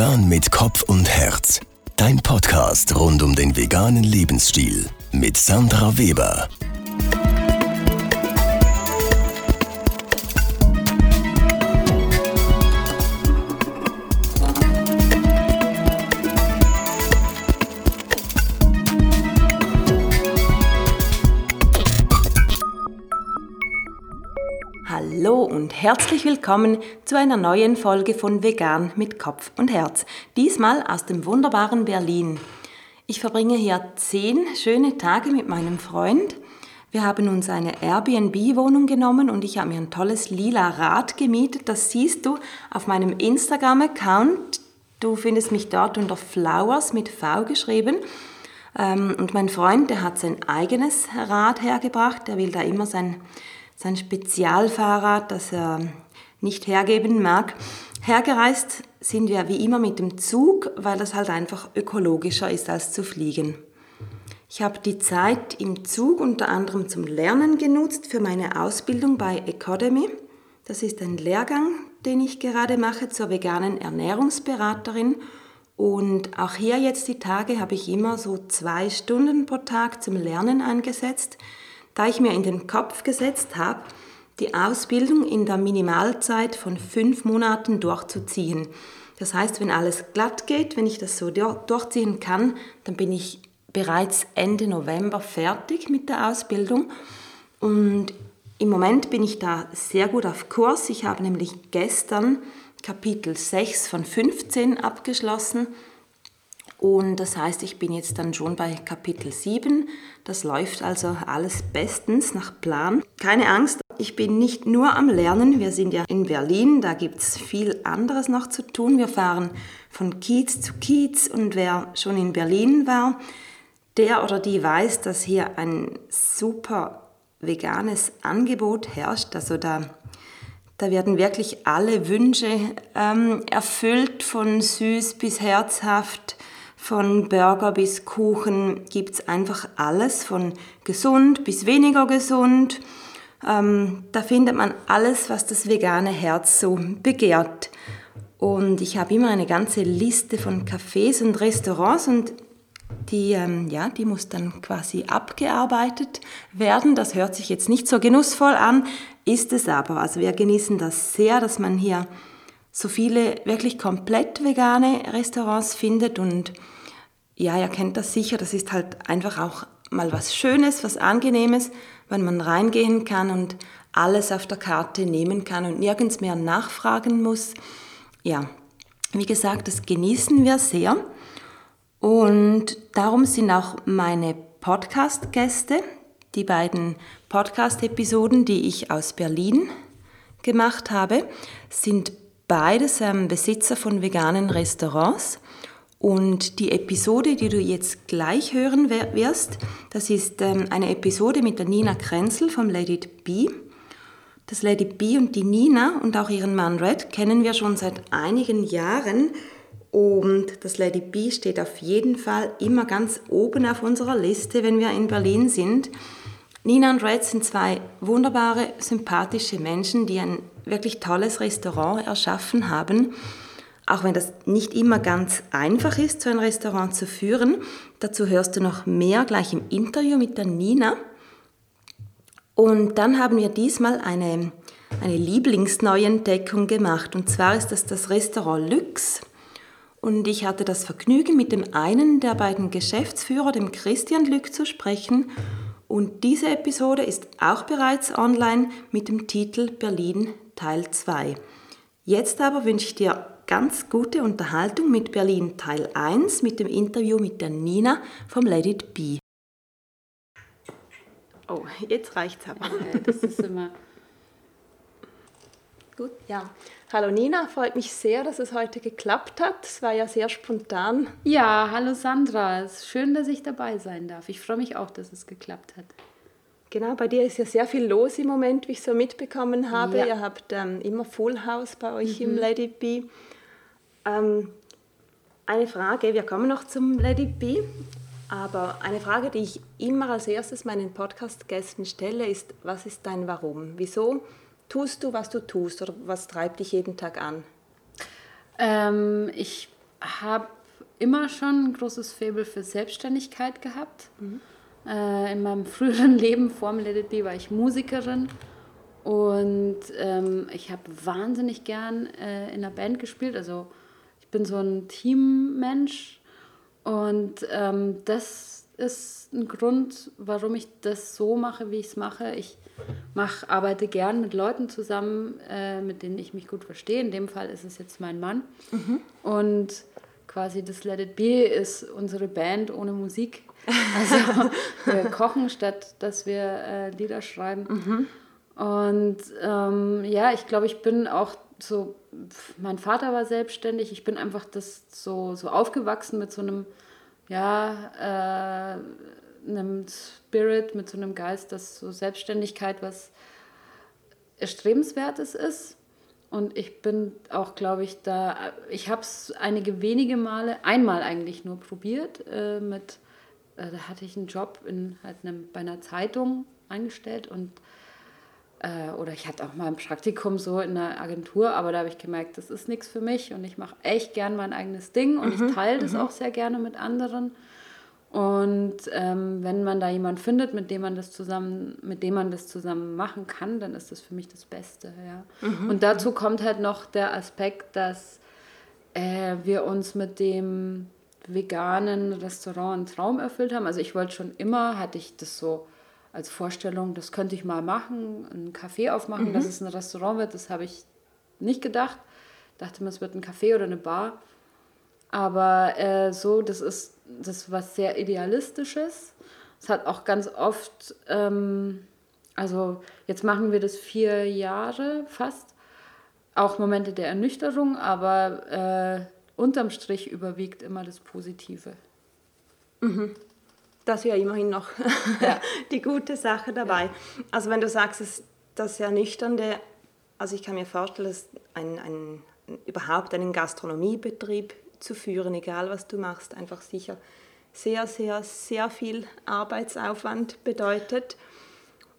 Vegan mit Kopf und Herz. Dein Podcast rund um den veganen Lebensstil mit Sandra Weber. Herzlich willkommen zu einer neuen Folge von Vegan mit Kopf und Herz. Diesmal aus dem wunderbaren Berlin. Ich verbringe hier zehn schöne Tage mit meinem Freund. Wir haben uns eine Airbnb-Wohnung genommen und ich habe mir ein tolles lila Rad gemietet. Das siehst du auf meinem Instagram-Account. Du findest mich dort unter Flowers mit V geschrieben. Ähm, und mein Freund, der hat sein eigenes Rad hergebracht. Der will da immer sein sein Spezialfahrrad, das er nicht hergeben mag. Hergereist sind wir wie immer mit dem Zug, weil das halt einfach ökologischer ist als zu fliegen. Ich habe die Zeit im Zug unter anderem zum Lernen genutzt für meine Ausbildung bei Academy. Das ist ein Lehrgang, den ich gerade mache zur veganen Ernährungsberaterin. Und auch hier jetzt die Tage habe ich immer so zwei Stunden pro Tag zum Lernen eingesetzt da ich mir in den Kopf gesetzt habe, die Ausbildung in der Minimalzeit von fünf Monaten durchzuziehen. Das heißt, wenn alles glatt geht, wenn ich das so durchziehen kann, dann bin ich bereits Ende November fertig mit der Ausbildung. Und im Moment bin ich da sehr gut auf Kurs. Ich habe nämlich gestern Kapitel 6 von 15 abgeschlossen und das heißt, ich bin jetzt dann schon bei Kapitel 7. Das läuft also alles bestens nach Plan. Keine Angst, ich bin nicht nur am Lernen. Wir sind ja in Berlin, da gibt es viel anderes noch zu tun. Wir fahren von Kiez zu Kiez und wer schon in Berlin war, der oder die weiß, dass hier ein super veganes Angebot herrscht. Also da, da werden wirklich alle Wünsche ähm, erfüllt, von süß bis herzhaft von Burger bis Kuchen gibt es einfach alles, von gesund bis weniger gesund. Ähm, da findet man alles, was das vegane Herz so begehrt. Und ich habe immer eine ganze Liste von Cafés und Restaurants und die, ähm, ja, die muss dann quasi abgearbeitet werden. Das hört sich jetzt nicht so genussvoll an, ist es aber. Also wir genießen das sehr, dass man hier so viele wirklich komplett vegane Restaurants findet und ja, ihr kennt das sicher, das ist halt einfach auch mal was Schönes, was Angenehmes, wenn man reingehen kann und alles auf der Karte nehmen kann und nirgends mehr nachfragen muss. Ja, wie gesagt, das genießen wir sehr und darum sind auch meine Podcast-Gäste, die beiden Podcast-Episoden, die ich aus Berlin gemacht habe, sind beides ähm, Besitzer von veganen Restaurants. Und die Episode, die du jetzt gleich hören wirst, das ist ähm, eine Episode mit der Nina Krenzel vom Lady B. Das Lady B und die Nina und auch ihren Mann Red kennen wir schon seit einigen Jahren. Und das Lady B steht auf jeden Fall immer ganz oben auf unserer Liste, wenn wir in Berlin sind. Nina und Red sind zwei wunderbare, sympathische Menschen, die ein wirklich tolles Restaurant erschaffen haben. Auch wenn das nicht immer ganz einfach ist, so ein Restaurant zu führen. Dazu hörst du noch mehr gleich im Interview mit der Nina. Und dann haben wir diesmal eine, eine Lieblingsneuentdeckung gemacht. Und zwar ist das das Restaurant Lux. Und ich hatte das Vergnügen, mit dem einen der beiden Geschäftsführer, dem Christian Lück, zu sprechen. Und diese Episode ist auch bereits online mit dem Titel Berlin Teil 2. Jetzt aber wünsche ich dir ganz gute Unterhaltung mit Berlin Teil 1 mit dem Interview mit der Nina vom Let It Be. Oh, jetzt reicht's aber. das ist immer gut. Ja. Hallo Nina, freut mich sehr, dass es heute geklappt hat. Es war ja sehr spontan. Ja, hallo Sandra. Es ist schön, dass ich dabei sein darf. Ich freue mich auch, dass es geklappt hat. Genau, bei dir ist ja sehr viel los im Moment, wie ich so mitbekommen habe. Ja. Ihr habt ähm, immer Full House bei euch mhm. im Lady Be. Ähm, eine Frage, wir kommen noch zum Lady Be, aber eine Frage, die ich immer als erstes meinen Podcast-Gästen stelle, ist, was ist dein Warum? Wieso tust du, was du tust oder was treibt dich jeden Tag an? Ähm, ich habe immer schon ein großes Faible für Selbstständigkeit gehabt. Mhm. Äh, in meinem früheren Leben vor dem Let It Be war ich Musikerin und ähm, ich habe wahnsinnig gern äh, in einer Band gespielt. Also bin so ein Teammensch und ähm, das ist ein Grund, warum ich das so mache, wie ich es mache. Ich mach, arbeite gern mit Leuten zusammen, äh, mit denen ich mich gut verstehe. In dem Fall ist es jetzt mein Mann. Mhm. Und quasi das Let It Be ist unsere Band ohne Musik. Also wir kochen statt, dass wir äh, Lieder schreiben. Mhm. Und ähm, ja, ich glaube, ich bin auch so, mein Vater war selbstständig, ich bin einfach das so, so aufgewachsen mit so einem, ja, äh, einem Spirit, mit so einem Geist, dass so Selbstständigkeit was Erstrebenswertes ist. Und ich bin auch, glaube ich, da, ich habe es einige wenige Male, einmal eigentlich nur probiert, äh, mit, äh, da hatte ich einen Job in halt einem, bei einer Zeitung eingestellt und äh, oder ich hatte auch mal ein Praktikum so in einer Agentur, aber da habe ich gemerkt, das ist nichts für mich und ich mache echt gern mein eigenes Ding und mhm. ich teile das mhm. auch sehr gerne mit anderen. Und ähm, wenn man da jemanden findet, mit dem man das zusammen, mit dem man das zusammen machen kann, dann ist das für mich das Beste. Ja. Mhm. Und dazu kommt halt noch der Aspekt, dass äh, wir uns mit dem veganen Restaurant einen Traum erfüllt haben. Also ich wollte schon immer, hatte ich das so als Vorstellung, das könnte ich mal machen, ein Café aufmachen, mhm. dass es ein Restaurant wird, das habe ich nicht gedacht. Ich dachte mir, es wird ein Café oder eine Bar. Aber äh, so, das ist das was sehr Idealistisches. Es hat auch ganz oft, ähm, also jetzt machen wir das vier Jahre fast, auch Momente der Ernüchterung, aber äh, unterm Strich überwiegt immer das Positive. Mhm. Das ist ja immerhin noch ja. die gute Sache dabei. Ja. Also wenn du sagst, dass das Ernüchternde, also ich kann mir vorstellen, dass ein, ein, überhaupt einen Gastronomiebetrieb zu führen, egal was du machst, einfach sicher sehr, sehr, sehr viel Arbeitsaufwand bedeutet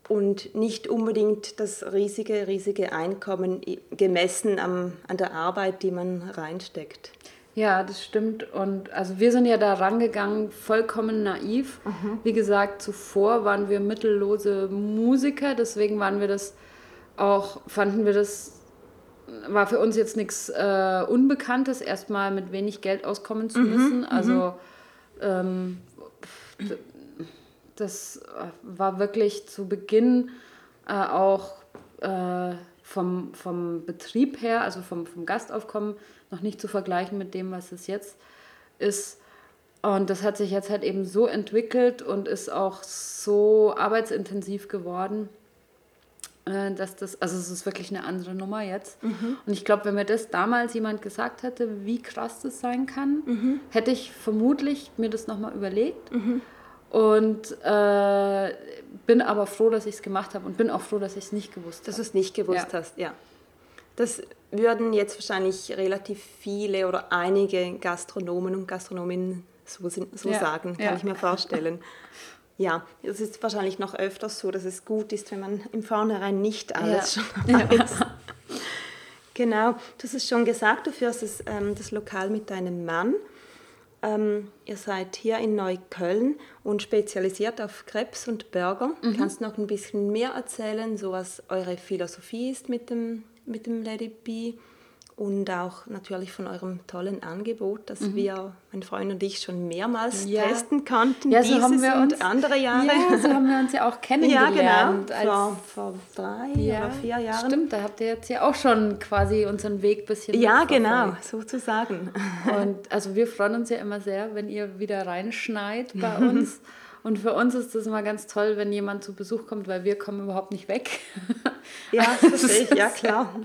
und nicht unbedingt das riesige, riesige Einkommen gemessen am, an der Arbeit, die man reinsteckt. Ja, das stimmt. Und also wir sind ja da rangegangen, vollkommen naiv. Mhm. Wie gesagt, zuvor waren wir mittellose Musiker, deswegen waren wir das auch, fanden wir das war für uns jetzt nichts äh, Unbekanntes, erstmal mit wenig Geld auskommen zu mhm, müssen. Mhm. Also ähm, das war wirklich zu Beginn äh, auch äh, vom, vom Betrieb her, also vom, vom Gastaufkommen, noch nicht zu vergleichen mit dem, was es jetzt ist. Und das hat sich jetzt halt eben so entwickelt und ist auch so arbeitsintensiv geworden äh, dass das, also es ist wirklich eine andere Nummer jetzt. Mhm. Und ich glaube, wenn mir das damals jemand gesagt hätte, wie krass das sein kann, mhm. hätte ich vermutlich mir das nochmal überlegt. Mhm. Und äh, bin aber froh, dass ich es gemacht habe und bin auch froh, dass ich es nicht gewusst habe. Dass du es nicht gewusst ja. hast, ja. Das würden jetzt wahrscheinlich relativ viele oder einige Gastronomen und Gastronominnen so, so ja. sagen, kann ja. ich mir vorstellen. Ja, es ist wahrscheinlich noch öfters so, dass es gut ist, wenn man im Vornherein nicht alles ja. schon weiß. Genau, du hast es schon gesagt, du führst das, ähm, das Lokal mit deinem Mann. Ähm, ihr seid hier in Neukölln und spezialisiert auf Krebs und Burger. Mhm. Kannst du noch ein bisschen mehr erzählen, so was eure Philosophie ist mit dem, mit dem Lady B? und auch natürlich von eurem tollen Angebot, das mhm. wir, mein Freund und ich, schon mehrmals ja. testen konnten. Ja, so haben wir uns andere Jahre. Ja, so haben wir uns ja auch kennengelernt. Ja, genau. Vor, vor drei ja, oder vier Jahren. Stimmt, da habt ihr jetzt ja auch schon quasi unseren Weg ein bisschen Ja, genau, sozusagen. Und also wir freuen uns ja immer sehr, wenn ihr wieder reinschneit bei uns. Und für uns ist das immer ganz toll, wenn jemand zu Besuch kommt, weil wir kommen überhaupt nicht weg. Ja, das verstehe ich, ja klar.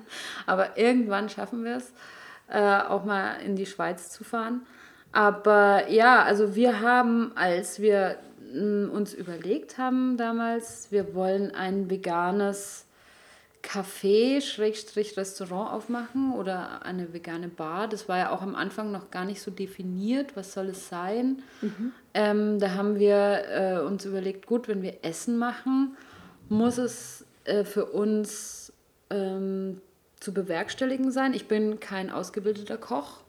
Aber irgendwann schaffen wir es, äh, auch mal in die Schweiz zu fahren. Aber ja, also wir haben, als wir mm, uns überlegt haben damals, wir wollen ein veganes Café, Schrägstrich Restaurant aufmachen oder eine vegane Bar. Das war ja auch am Anfang noch gar nicht so definiert, was soll es sein. Mhm. Ähm, da haben wir äh, uns überlegt, gut, wenn wir Essen machen, muss es äh, für uns ähm, zu bewerkstelligen sein. Ich bin kein ausgebildeter Koch.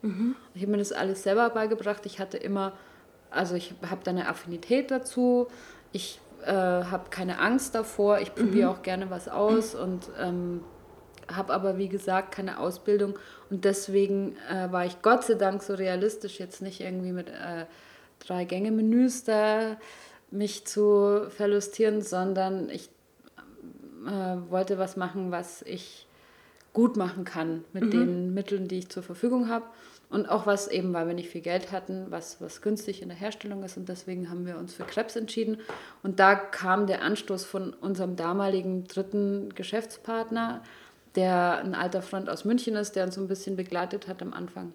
Ich habe mir das alles selber beigebracht. Ich hatte immer, also ich habe da eine Affinität dazu. Ich äh, habe keine Angst davor. Ich probiere auch gerne was aus und ähm, habe aber, wie gesagt, keine Ausbildung. Und deswegen äh, war ich Gott sei Dank so realistisch, jetzt nicht irgendwie mit äh, drei Gänge-Menüs da mich zu verlustieren, sondern ich äh, wollte was machen, was ich gut machen kann mit Mhm. den Mitteln, die ich zur Verfügung habe. Und auch was eben, weil wir nicht viel Geld hatten, was, was günstig in der Herstellung ist. Und deswegen haben wir uns für Krebs entschieden. Und da kam der Anstoß von unserem damaligen dritten Geschäftspartner, der ein alter Freund aus München ist, der uns so ein bisschen begleitet hat am Anfang.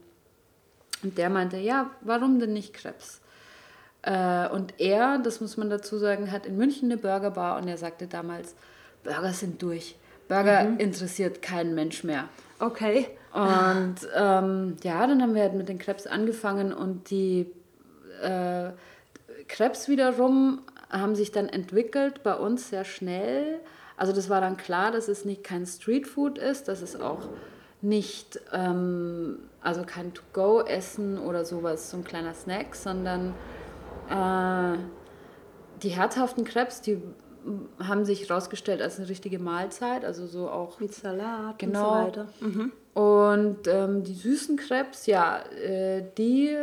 Und der meinte, ja, warum denn nicht Krebs? Äh, und er, das muss man dazu sagen, hat in München eine Burgerbar und er sagte damals, Burger sind durch. Burger interessiert keinen Mensch mehr. Okay. Und ähm, ja, dann haben wir halt mit den Krebs angefangen und die äh, Krebs wiederum haben sich dann entwickelt bei uns sehr schnell. Also das war dann klar, dass es nicht kein Streetfood ist, dass es auch nicht, ähm, also kein To-Go-Essen oder sowas, so ein kleiner Snack, sondern äh, die herzhaften Krebs, die haben sich herausgestellt als eine richtige Mahlzeit, also so auch Mit Salat Genau. und so weiter. Mhm. und ähm, die süßen Krebs, ja, äh, die,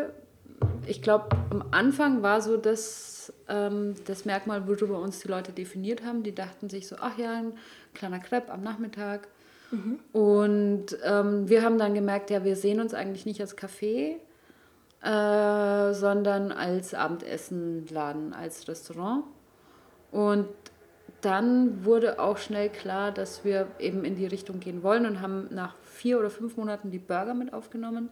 ich glaube, am Anfang war so das, ähm, das Merkmal, worüber uns die Leute definiert haben. Die dachten sich so, ach ja, ein kleiner Crepe am Nachmittag. Und ähm, wir haben dann gemerkt, ja, wir sehen uns eigentlich nicht als Café, äh, sondern als Abendessenladen, als Restaurant. Und dann wurde auch schnell klar, dass wir eben in die Richtung gehen wollen und haben nach vier oder fünf Monaten die Burger mit aufgenommen.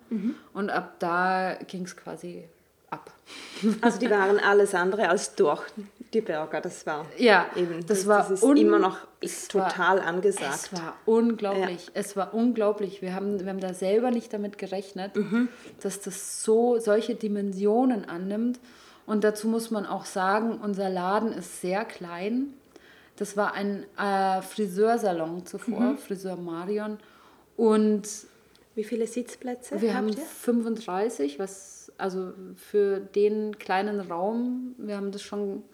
Und ab da ging es quasi ab. Also die waren alles andere als durch die Burger. Das war Ja, eben, das war das ist un- immer noch total war, angesagt. Es war unglaublich. Es war unglaublich. Wir haben, wir haben da selber nicht damit gerechnet, Mhm. dass das so solche Dimensionen annimmt. Und dazu muss man auch sagen, unser Laden ist sehr klein. Das war ein äh, Friseursalon zuvor, Mhm. Friseur Marion. Und Wie viele Sitzplätze wir haben ihr? 35, was also für den kleinen Raum, wir haben das schon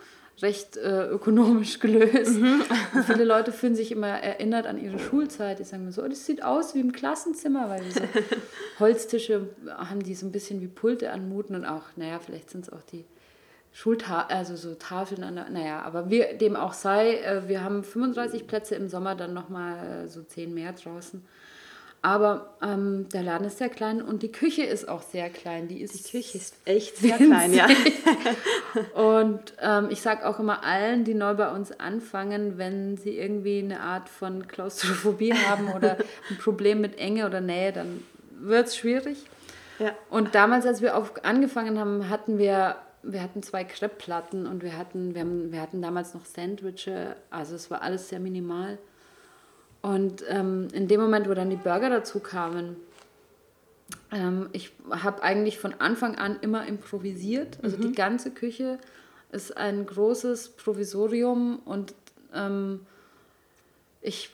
recht äh, ökonomisch gelöst. Mhm. Viele Leute fühlen sich immer erinnert an ihre Schulzeit. Die sagen mir so, oh, das sieht aus wie im Klassenzimmer, weil so Holztische haben, die so ein bisschen wie Pulte anmuten und auch, naja, vielleicht sind es auch die Schultafeln, also so Tafeln an der, naja, aber wir, dem auch sei, äh, wir haben 35 Plätze im Sommer, dann nochmal so 10 mehr draußen. Aber ähm, der Laden ist sehr klein und die Küche ist auch sehr klein. Die, ist Die Küche ist echt sehr klein, ja. und ähm, ich sage auch immer allen, die neu bei uns anfangen, wenn sie irgendwie eine Art von Klaustrophobie haben oder ein Problem mit Enge oder Nähe, dann wird es schwierig. ja. Und damals, als wir auf, angefangen haben, hatten wir, wir hatten zwei Crepe-Platten und wir hatten, wir, haben, wir hatten damals noch Sandwiche. Also es war alles sehr minimal. Und ähm, in dem Moment, wo dann die Burger dazu kamen, ähm, ich habe eigentlich von Anfang an immer improvisiert. Also die ganze Küche ist ein großes Provisorium und ähm, ich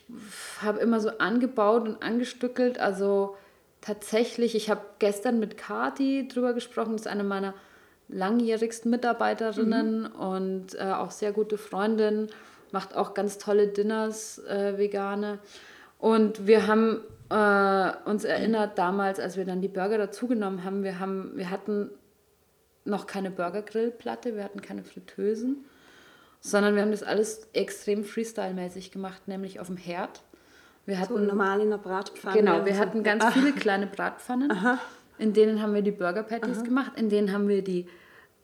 habe immer so angebaut und angestückelt. Also tatsächlich, ich habe gestern mit Kati drüber gesprochen, das ist eine meiner langjährigsten Mitarbeiterinnen und äh, auch sehr gute Freundin, macht auch ganz tolle Dinners, äh, vegane. Und wir haben äh, uns erinnert damals, als wir dann die Burger dazugenommen haben, wir, haben, wir hatten noch keine Burgergrillplatte, wir hatten keine Fritteusen, sondern wir haben das alles extrem Freestyle-mäßig gemacht, nämlich auf dem Herd. Wir So hatten normal in der Bratpfanne. Genau, wir so. hatten ganz viele kleine Bratpfannen. In denen haben wir die Burger Patties gemacht, in denen haben wir die,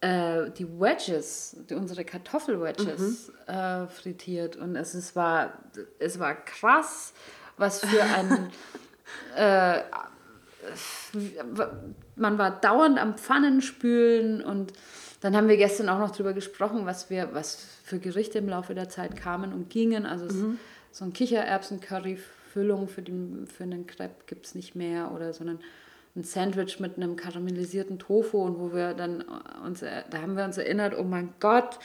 äh, die Wedges, die, unsere Kartoffel-Wedges äh, frittiert. Und es, es, war, es war krass, was für ein. äh, man war dauernd am Pfannenspülen und dann haben wir gestern auch noch drüber gesprochen, was wir, was für Gerichte im Laufe der Zeit kamen und gingen. Also es, so ein Kichererbsen-Curry-Füllung für, den, für einen Crepe gibt es nicht mehr oder sondern ein Sandwich mit einem karamellisierten Tofu und wo wir dann uns, da haben wir uns erinnert, oh mein Gott,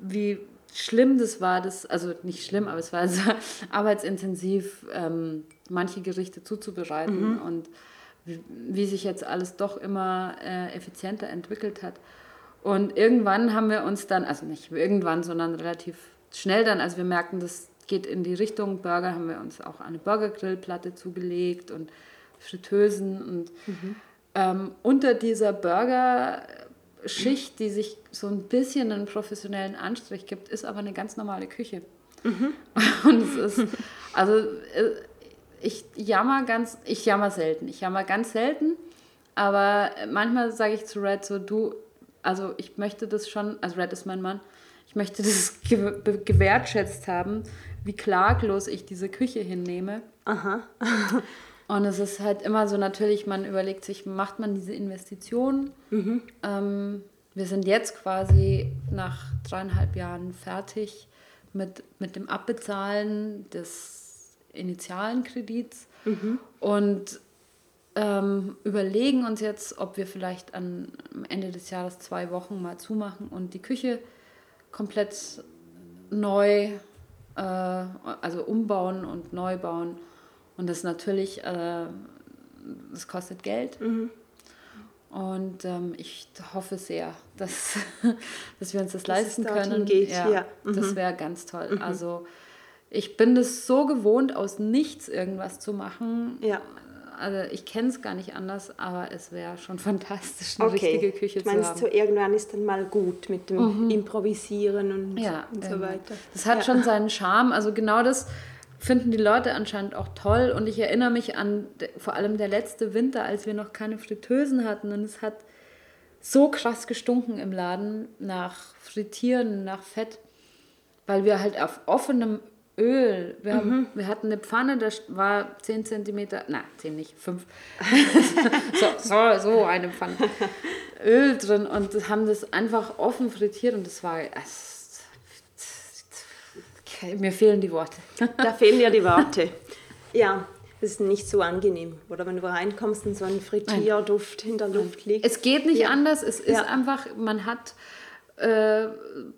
wie schlimm das war, das, also nicht schlimm, aber es war sehr arbeitsintensiv, ähm, manche Gerichte zuzubereiten mhm. und wie, wie, sich jetzt alles doch immer äh, effizienter entwickelt hat. Und irgendwann haben wir uns dann, also nicht irgendwann, sondern relativ schnell dann, als wir merkten, das geht in die Richtung Burger, haben wir uns auch eine Burgergrillplatte zugelegt und Fritteusen und mhm. ähm, unter dieser Burger-Schicht, die sich so ein bisschen einen professionellen Anstrich gibt, ist aber eine ganz normale Küche. Mhm. Und es ist, also äh, ich jammer ganz, ich jammer selten, ich jammer ganz selten, aber manchmal sage ich zu Red so, du, also ich möchte das schon, also Red ist mein Mann, ich möchte das gewertschätzt haben, wie klaglos ich diese Küche hinnehme. Aha. Und es ist halt immer so natürlich, man überlegt sich, macht man diese Investition? Mhm. Ähm, wir sind jetzt quasi nach dreieinhalb Jahren fertig mit, mit dem Abbezahlen des initialen Kredits mhm. und ähm, überlegen uns jetzt, ob wir vielleicht an, am Ende des Jahres zwei Wochen mal zumachen und die Küche komplett neu, äh, also umbauen und neu bauen und das natürlich, äh, das kostet Geld. Mhm. Und ähm, ich hoffe sehr, dass, dass wir uns das dass leisten können. Geht. Ja, ja. Mhm. Das wäre ganz toll. Mhm. Also ich bin das so gewohnt, aus nichts irgendwas zu machen. Ja. Also ich kenne es gar nicht anders, aber es wäre schon fantastisch, eine okay. richtige Küche zu haben. So irgendwann ist dann mal gut mit dem mhm. Improvisieren und, ja, und so weiter. Das hat ja. schon seinen Charme. Also genau das finden die Leute anscheinend auch toll. Und ich erinnere mich an vor allem der letzte Winter, als wir noch keine Fritteusen hatten. Und es hat so krass gestunken im Laden nach Frittieren, nach Fett, weil wir halt auf offenem Öl, wir, haben, mhm. wir hatten eine Pfanne, da war 10 cm, na, 10 nicht, 5, so, so, so eine Pfanne, Öl drin und haben das einfach offen frittiert und das war, es mir fehlen die Worte. da fehlen ja die Worte. Ja, es ist nicht so angenehm. Oder wenn du reinkommst und so ein Frittierduft in der Luft liegt. Es geht nicht ja. anders. Es ist ja. einfach, man hat äh,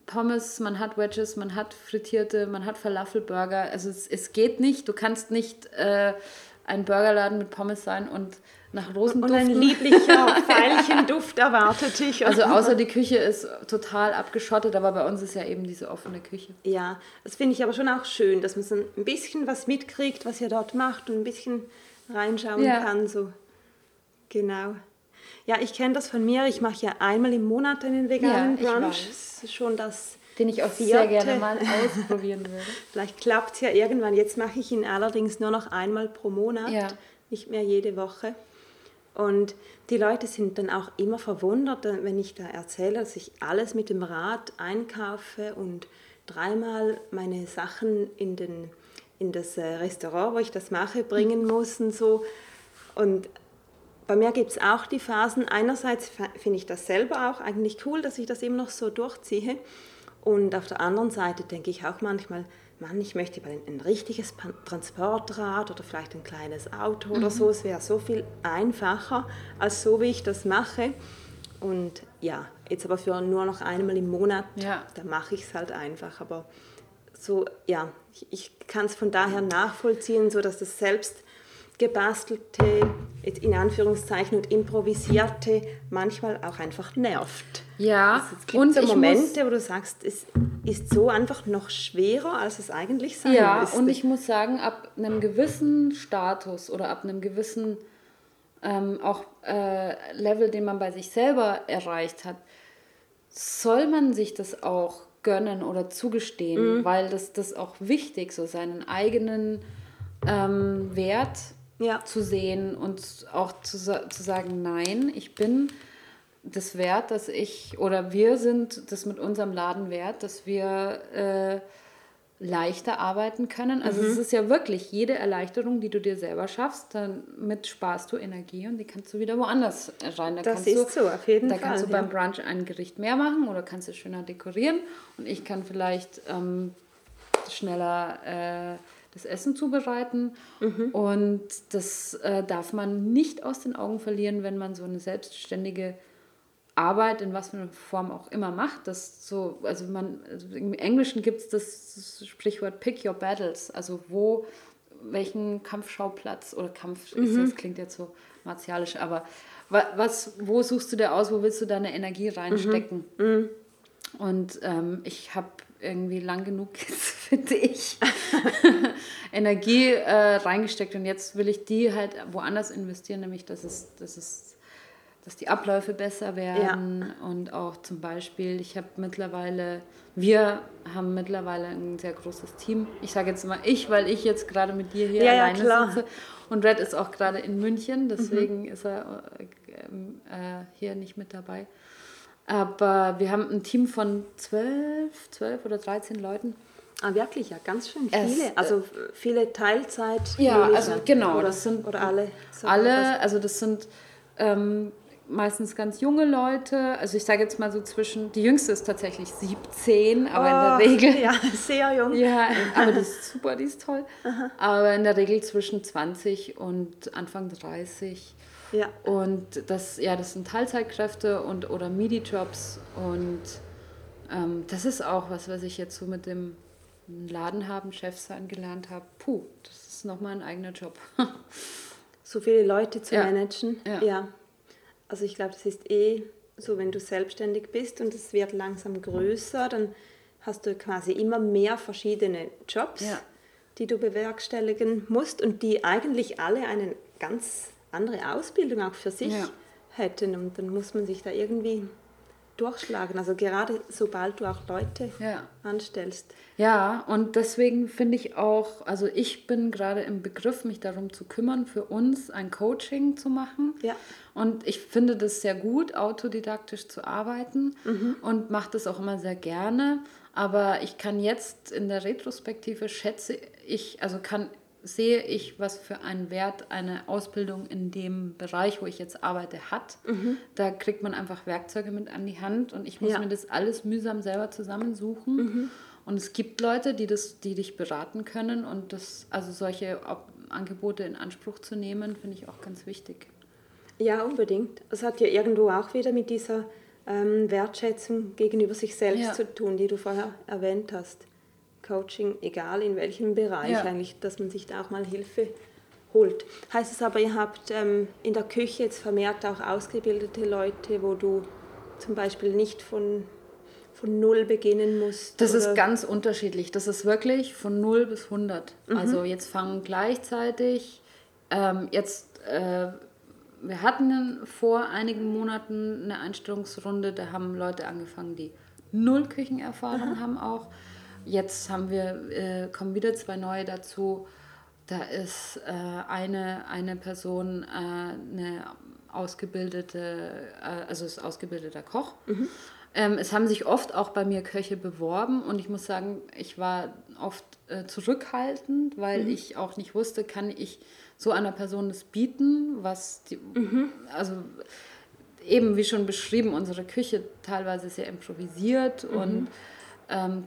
Pommes, man hat Wedges, man hat frittierte, man hat Falafelburger. Also es, es geht nicht. Du kannst nicht äh, ein Burgerladen mit Pommes sein und nach Rosen Und ein lieblicher Veilchenduft erwartet dich. Also außer die Küche ist total abgeschottet, aber bei uns ist ja eben diese offene Küche. Ja, das finde ich aber schon auch schön, dass man so ein bisschen was mitkriegt, was ihr dort macht und ein bisschen reinschauen ja. kann. So. Genau. Ja, ich kenne das von mir. Ich mache ja einmal im Monat einen veganen ja, Brunch. Das ist schon das den ich auch sehr gerne mal ausprobieren würde. Vielleicht klappt es ja irgendwann. Jetzt mache ich ihn allerdings nur noch einmal pro Monat, ja. nicht mehr jede Woche. Und die Leute sind dann auch immer verwundert, wenn ich da erzähle, dass ich alles mit dem Rad einkaufe und dreimal meine Sachen in, den, in das äh, Restaurant, wo ich das mache, bringen muss und so. Und bei mir gibt es auch die Phasen. Einerseits finde ich das selber auch eigentlich cool, dass ich das immer noch so durchziehe. Und auf der anderen Seite denke ich auch manchmal, Mann, ich möchte ein, ein richtiges Transportrad oder vielleicht ein kleines Auto mhm. oder so. Es wäre so viel einfacher als so, wie ich das mache. Und ja, jetzt aber für nur noch einmal im Monat, ja. da mache ich es halt einfach. Aber so, ja, ich, ich kann es von daher nachvollziehen, so dass das selbst gebastelte, in Anführungszeichen und improvisierte manchmal auch einfach nervt. Ja, also es gibt und so Momente, wo du sagst, es ist so einfach noch schwerer, als es eigentlich sein ja, müsste. Ja, und ich muss sagen, ab einem gewissen Status oder ab einem gewissen ähm, auch äh, Level, den man bei sich selber erreicht hat, soll man sich das auch gönnen oder zugestehen, mhm. weil das, das auch wichtig, so seinen eigenen ähm, Wert ja. zu sehen und auch zu, zu sagen, nein, ich bin das wert, dass ich oder wir sind das mit unserem Laden wert, dass wir äh, leichter arbeiten können. Also mhm. es ist ja wirklich jede Erleichterung, die du dir selber schaffst, damit sparst du Energie und die kannst du wieder woanders rein. Da das ist du, so, auf jeden da Fall. Da kannst du beim Brunch ein Gericht mehr machen oder kannst du schöner dekorieren und ich kann vielleicht ähm, schneller äh, das Essen zubereiten. Mhm. Und das äh, darf man nicht aus den Augen verlieren, wenn man so eine selbstständige Arbeit in was für einer Form auch immer macht, das so, also man, also im Englischen gibt es das Sprichwort Pick Your Battles, also wo, welchen Kampfschauplatz oder Kampf, mhm. das klingt jetzt so martialisch, aber was, wo suchst du dir aus, wo willst du deine Energie reinstecken? Mhm. Mhm. Und ähm, ich habe irgendwie lang genug, finde ich, Energie äh, reingesteckt und jetzt will ich die halt woanders investieren, nämlich dass es, dass es dass die Abläufe besser werden ja. und auch zum Beispiel, ich habe mittlerweile, wir haben mittlerweile ein sehr großes Team. Ich sage jetzt mal ich, weil ich jetzt gerade mit dir hier ja, alleine ja, sitze und Red ist auch gerade in München, deswegen mhm. ist er äh, hier nicht mit dabei. Aber wir haben ein Team von zwölf, zwölf oder 13 Leuten. Ah, wirklich, ja, ganz schön viele. Es, also äh, viele Teilzeit. Ja, also genau, oder, das sind oder alle. Alle, also das sind ähm, meistens ganz junge Leute. Also ich sage jetzt mal so zwischen, die jüngste ist tatsächlich 17, aber oh, in der oh, Regel. Ja, sehr jung. Ja, aber die ist super, die ist toll. Aha. Aber in der Regel zwischen 20 und Anfang 30. Ja. Und das, ja, das sind Teilzeitkräfte und oder MIDI-Jobs. Und ähm, das ist auch was, was ich jetzt so mit dem Laden haben, Chef sein gelernt habe. Puh, das ist nochmal ein eigener Job. so viele Leute zu ja. managen. ja. ja. Also ich glaube, das ist eh so, wenn du selbstständig bist und es wird langsam größer, dann hast du quasi immer mehr verschiedene Jobs, ja. die du bewerkstelligen musst und die eigentlich alle eine ganz andere Ausbildung auch für sich ja. hätten. Und dann muss man sich da irgendwie durchschlagen. Also gerade sobald du auch Leute ja. anstellst. Ja, und deswegen finde ich auch, also ich bin gerade im Begriff, mich darum zu kümmern, für uns ein Coaching zu machen. Ja. Und ich finde das sehr gut, autodidaktisch zu arbeiten mhm. und mache das auch immer sehr gerne. Aber ich kann jetzt in der Retrospektive schätze ich, also kann sehe ich, was für einen Wert eine Ausbildung in dem Bereich, wo ich jetzt arbeite, hat. Mhm. Da kriegt man einfach Werkzeuge mit an die Hand und ich muss ja. mir das alles mühsam selber zusammensuchen. Mhm. Und es gibt Leute, die, das, die dich beraten können und das, also solche Angebote in Anspruch zu nehmen, finde ich auch ganz wichtig. Ja, unbedingt. Es hat ja irgendwo auch wieder mit dieser ähm, Wertschätzung gegenüber sich selbst ja. zu tun, die du vorher erwähnt hast. Coaching, egal in welchem Bereich ja. eigentlich, dass man sich da auch mal Hilfe holt. Heißt es aber, ihr habt ähm, in der Küche jetzt vermehrt auch ausgebildete Leute, wo du zum Beispiel nicht von, von null beginnen musst? Das oder? ist ganz unterschiedlich. Das ist wirklich von null bis 100. Mhm. Also jetzt fangen gleichzeitig, ähm, jetzt, äh, wir hatten vor einigen Monaten eine Einstellungsrunde, da haben Leute angefangen, die null Küchenerfahrung Aha. haben auch. Jetzt haben wir, äh, kommen wieder zwei neue dazu. Da ist äh, eine, eine Person, äh, eine ausgebildete, äh, also ist ausgebildeter Koch. Mhm. Ähm, es haben sich oft auch bei mir Köche beworben und ich muss sagen, ich war oft äh, zurückhaltend, weil mhm. ich auch nicht wusste, kann ich so einer Person das bieten, was die, mhm. also eben wie schon beschrieben, unsere Küche teilweise sehr improvisiert mhm. und ähm,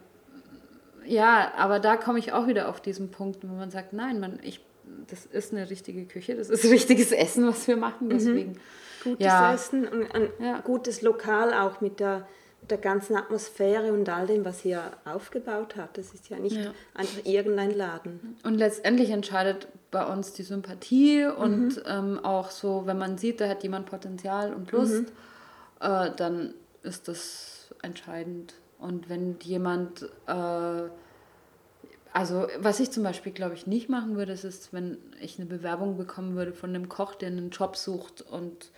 ja, aber da komme ich auch wieder auf diesen Punkt, wo man sagt, nein, man, ich, das ist eine richtige Küche, das ist richtiges Essen, was wir machen. Mhm. Deswegen, mhm. Gutes ja. Essen und ein ja. gutes Lokal auch mit der, der ganzen Atmosphäre und all dem, was ihr aufgebaut habt. Das ist ja nicht ja. einfach irgendein Laden. Und letztendlich entscheidet bei uns die Sympathie und mhm. ähm, auch so, wenn man sieht, da hat jemand Potenzial und Lust, mhm. äh, dann ist das entscheidend. Und wenn jemand, äh, also was ich zum Beispiel, glaube ich, nicht machen würde, ist, wenn ich eine Bewerbung bekommen würde von einem Koch, der einen Job sucht und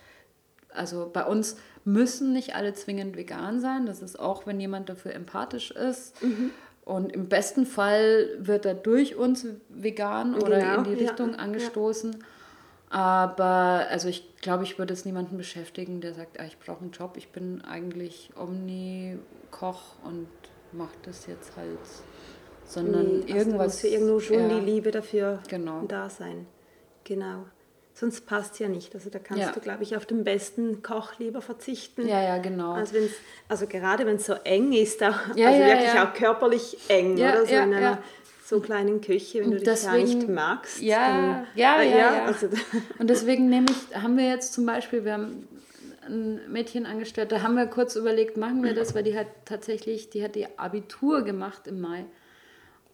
also bei uns müssen nicht alle zwingend vegan sein. Das ist auch, wenn jemand dafür empathisch ist. Mhm. Und im besten Fall wird er durch uns vegan genau, oder in die Richtung ja, angestoßen. Ja. Aber also ich glaube, ich würde es niemanden beschäftigen, der sagt, ah, ich brauche einen Job. Ich bin eigentlich Omni-Koch und mache das jetzt halt. Sondern nee, irgendwas. Also muss irgendwo schon ja, die Liebe dafür genau. da sein. Genau. Sonst passt es ja nicht. Also da kannst ja. du, glaube ich, auf den besten Koch lieber verzichten. Ja, ja, genau. Also, also gerade wenn es so eng ist, auch, ja, also wirklich auch körperlich eng, oder so in einer so kleinen Küche, wenn und du deswegen, dich ja nicht magst. Ja, dann, ja, ja, ja. Also. Und deswegen nehme ich, haben wir jetzt zum Beispiel, wir haben ein Mädchen angestellt. Da haben wir kurz überlegt, machen wir das, weil die hat tatsächlich, die hat ihr Abitur gemacht im Mai.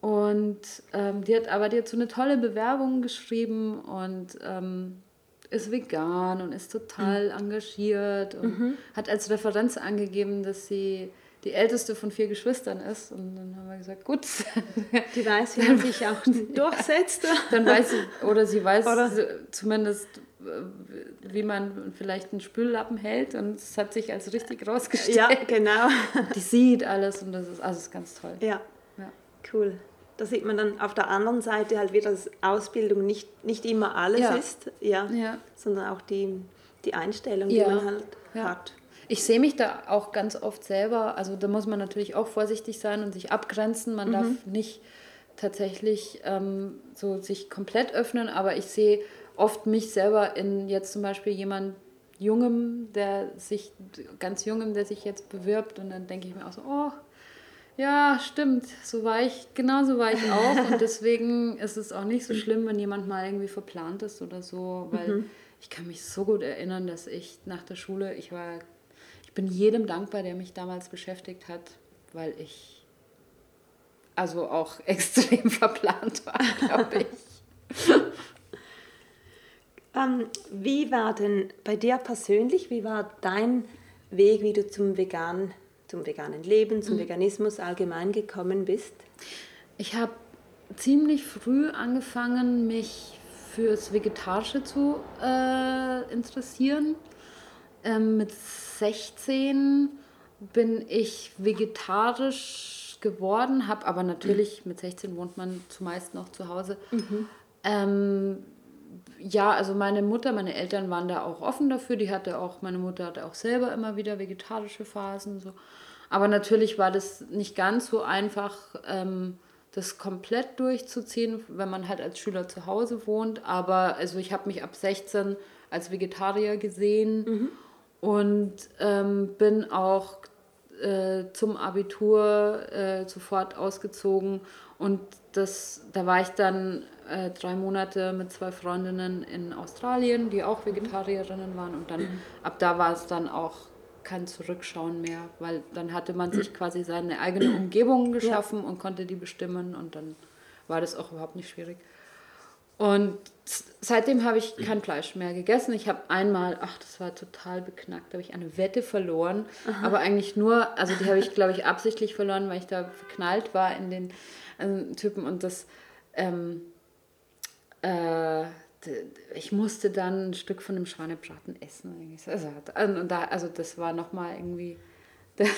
Und ähm, die hat aber die hat so eine tolle Bewerbung geschrieben und ähm, ist vegan und ist total mhm. engagiert und mhm. hat als Referenz angegeben, dass sie die älteste von vier Geschwistern ist. Und dann haben wir gesagt, gut. Die weiß, wie man sich auch durchsetzt. Dann weiß sie, oder sie weiß oder? zumindest, äh, wie man vielleicht einen Spüllappen hält. Und es hat sich als richtig rausgestellt. Ja, genau. Die sieht alles und das ist, also ist ganz toll. Ja. ja. Cool. Da sieht man dann auf der anderen Seite halt wieder, dass Ausbildung nicht, nicht immer alles ja. ist, ja, ja, sondern auch die, die Einstellung, die man halt hat. Ich sehe mich da auch ganz oft selber, also da muss man natürlich auch vorsichtig sein und sich abgrenzen. Man mhm. darf nicht tatsächlich ähm, so sich komplett öffnen, aber ich sehe oft mich selber in jetzt zum Beispiel jemand Jungem, der sich, ganz Jungem, der sich jetzt bewirbt und dann denke ich mir auch so, oh, ja, stimmt, so war ich, genau so war ich auch und deswegen ist es auch nicht so schlimm, wenn jemand mal irgendwie verplant ist oder so, weil mhm. ich kann mich so gut erinnern, dass ich nach der Schule, ich war bin jedem dankbar, der mich damals beschäftigt hat, weil ich also auch extrem verplant war, glaube ich. ähm, wie war denn bei dir persönlich, wie war dein Weg, wie du zum veganen, zum veganen Leben, zum mhm. Veganismus allgemein gekommen bist? Ich habe ziemlich früh angefangen, mich fürs Vegetarische zu äh, interessieren. Ähm, mit 16 bin ich vegetarisch geworden, habe aber natürlich, mit 16 wohnt man zumeist noch zu Hause. Mhm. Ähm, ja, also meine Mutter, meine Eltern waren da auch offen dafür. Die hatte auch, meine Mutter hatte auch selber immer wieder vegetarische Phasen. So. Aber natürlich war das nicht ganz so einfach, ähm, das komplett durchzuziehen, wenn man halt als Schüler zu Hause wohnt. Aber also ich habe mich ab 16 als Vegetarier gesehen. Mhm und ähm, bin auch äh, zum Abitur äh, sofort ausgezogen und das, da war ich dann äh, drei Monate mit zwei Freundinnen in Australien, die auch Vegetarierinnen waren und dann mhm. ab da war es dann auch kein Zurückschauen mehr, weil dann hatte man sich quasi seine eigene Umgebung geschaffen ja. und konnte die bestimmen und dann war das auch überhaupt nicht schwierig. Und seitdem habe ich kein Fleisch mehr gegessen. Ich habe einmal, ach, das war total beknackt, da habe ich eine Wette verloren. Aha. Aber eigentlich nur, also die habe ich, glaube ich, absichtlich verloren, weil ich da verknallt war in den äh, Typen und das, ähm, äh, ich musste dann ein Stück von dem Schweinebraten essen. Also, und da, also das war nochmal irgendwie der,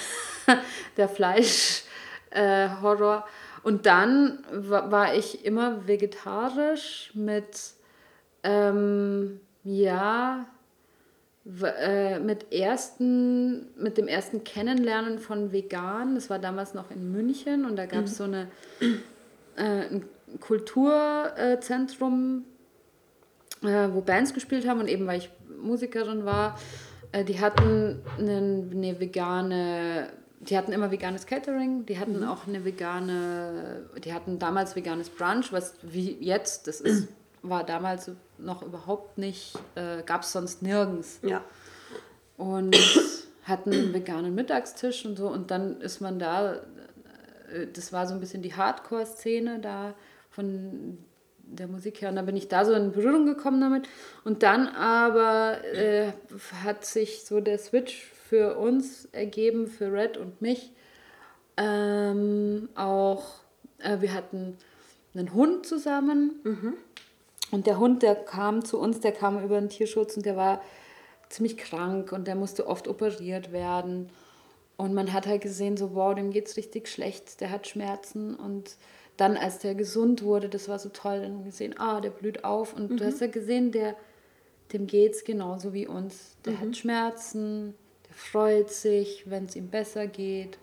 der Fleisch-Horror. Äh, und dann war ich immer vegetarisch mit, ähm, ja, äh, mit, ersten, mit dem ersten Kennenlernen von Vegan. Das war damals noch in München und da gab es mhm. so eine, äh, ein Kulturzentrum, äh, wo Bands gespielt haben und eben weil ich Musikerin war, äh, die hatten eine, eine vegane die hatten immer veganes Catering, die hatten mhm. auch eine vegane, die hatten damals veganes Brunch, was wie jetzt, das ist, war damals noch überhaupt nicht, äh, gab es sonst nirgends. Ja. Und hatten einen veganen Mittagstisch und so und dann ist man da, äh, das war so ein bisschen die Hardcore-Szene da von der Musik her und dann bin ich da so in Berührung gekommen damit und dann aber äh, hat sich so der Switch für uns ergeben, für Red und mich. Ähm, auch, äh, wir hatten einen Hund zusammen. Mhm. Und der Hund, der kam zu uns, der kam über den Tierschutz und der war ziemlich krank und der musste oft operiert werden. Und man hat halt gesehen, so, wow, dem geht's richtig schlecht, der hat Schmerzen. Und dann, als der gesund wurde, das war so toll, dann gesehen, ah, der blüht auf. Und mhm. du hast ja gesehen, der, dem geht's genauso wie uns. Der mhm. hat Schmerzen, freut sich, wenn es ihm besser geht.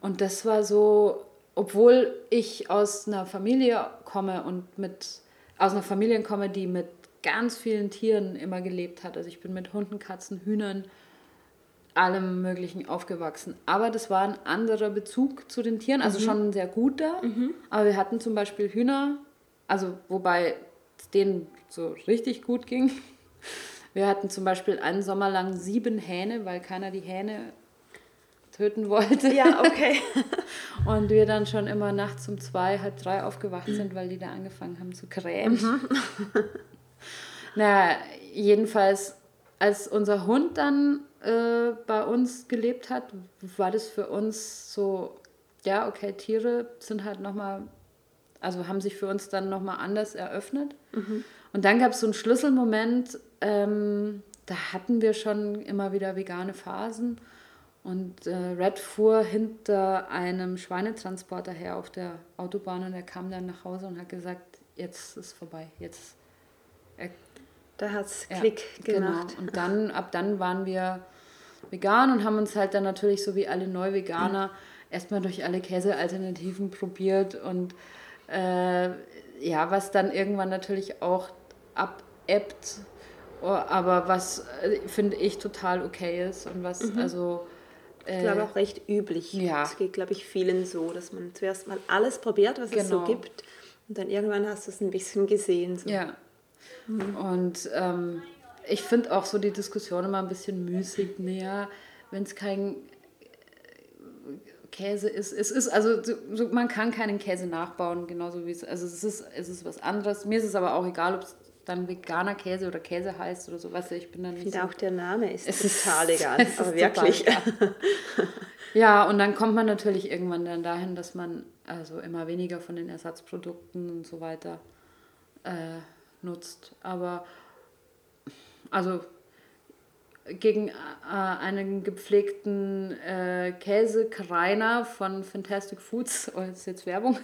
Und das war so, obwohl ich aus einer Familie komme und mit, aus einer Familie komme, die mit ganz vielen Tieren immer gelebt hat. Also ich bin mit Hunden, Katzen, Hühnern, allem Möglichen aufgewachsen. Aber das war ein anderer Bezug zu den Tieren, also mhm. schon ein sehr guter. Mhm. Aber wir hatten zum Beispiel Hühner, also wobei es denen so richtig gut ging Wir hatten zum Beispiel einen Sommer lang sieben Hähne, weil keiner die Hähne töten wollte. Ja, okay. Und wir dann schon immer nachts um zwei, halb drei aufgewacht sind, weil die da angefangen haben zu krähen. Mhm. naja, jedenfalls, als unser Hund dann äh, bei uns gelebt hat, war das für uns so, ja, okay, Tiere sind halt nochmal, also haben sich für uns dann nochmal anders eröffnet. Mhm. Und dann gab es so einen Schlüsselmoment, ähm, da hatten wir schon immer wieder vegane Phasen. Und äh, Red fuhr hinter einem Schweinetransporter her auf der Autobahn und er kam dann nach Hause und hat gesagt, jetzt ist vorbei, jetzt. Er, da hat es Klick ja, genau. gemacht. Genau. Und dann, ab dann waren wir vegan und haben uns halt dann natürlich so wie alle Neu-Veganer mhm. erstmal durch alle Käsealternativen probiert und äh, ja, was dann irgendwann natürlich auch abebbt, aber was äh, finde ich total okay ist und was mhm. also ich glaube auch recht üblich. Ja. Es geht, glaube ich, vielen so, dass man zuerst mal alles probiert, was genau. es so genau. gibt. Und dann irgendwann hast du es ein bisschen gesehen. So. Ja. Mhm. Und ähm, ich finde auch so die Diskussion immer ein bisschen müßig. Naja, wenn es kein äh, Käse ist, es ist, also so, man kann keinen Käse nachbauen, genauso wie es, also es ist, es ist was anderes. Mir ist es aber auch egal, ob es dann veganer Käse oder Käse heißt oder so, weißt du, ich bin dann nicht. Ich finde so, auch der Name ist es total ist, egal, aber wirklich. Total, ja. und dann kommt man natürlich irgendwann dann dahin, dass man also immer weniger von den Ersatzprodukten und so weiter äh, nutzt. Aber also gegen äh, einen gepflegten äh, Käsekreiner von Fantastic Foods, oh, ist jetzt Werbung,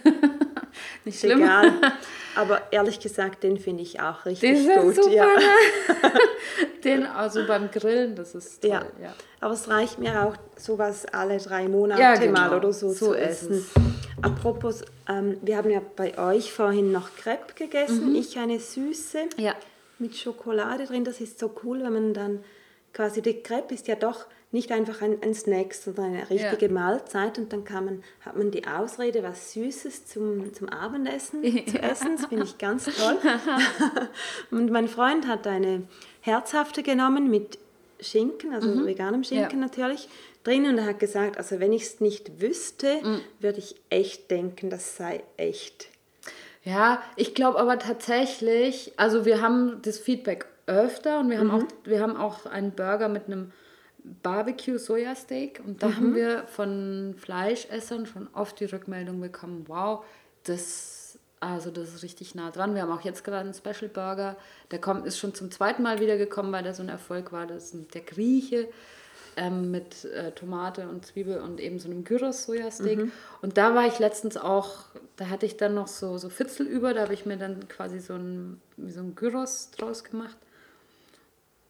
nicht schlimm. Egal. Aber ehrlich gesagt, den finde ich auch richtig den gut. Super, ja. Ne? den also beim Grillen, das ist toll. Ja. ja. Aber es reicht mir auch, sowas alle drei Monate ja, genau. mal oder so, so zu essen. Apropos, ähm, wir haben ja bei euch vorhin noch Crepe gegessen. Mhm. Ich eine süße ja. mit Schokolade drin. Das ist so cool, wenn man dann quasi die Crepe ist ja doch nicht einfach ein, ein Snack, sondern eine richtige ja. Mahlzeit und dann kann man, hat man die Ausrede, was Süßes zum, zum Abendessen zu essen. Das finde ich ganz toll. und mein Freund hat eine herzhafte genommen mit Schinken, also mhm. veganem Schinken ja. natürlich, drin und er hat gesagt, also wenn ich es nicht wüsste, mhm. würde ich echt denken, das sei echt. Ja, ich glaube aber tatsächlich, also wir haben das Feedback öfter und wir haben, mhm. auch, wir haben auch einen Burger mit einem Barbecue Sojasteak und da mhm. haben wir von Fleischessern schon oft die Rückmeldung bekommen, wow, das, also das ist richtig nah dran. Wir haben auch jetzt gerade einen Special Burger, der kommt, ist schon zum zweiten Mal wiedergekommen, weil der so ein Erfolg war. Das ist der Grieche ähm, mit äh, Tomate und Zwiebel und eben so einem Gyros Sojasteak. Mhm. Und da war ich letztens auch, da hatte ich dann noch so, so Fitzel über, da habe ich mir dann quasi so ein, so ein Gyros draus gemacht.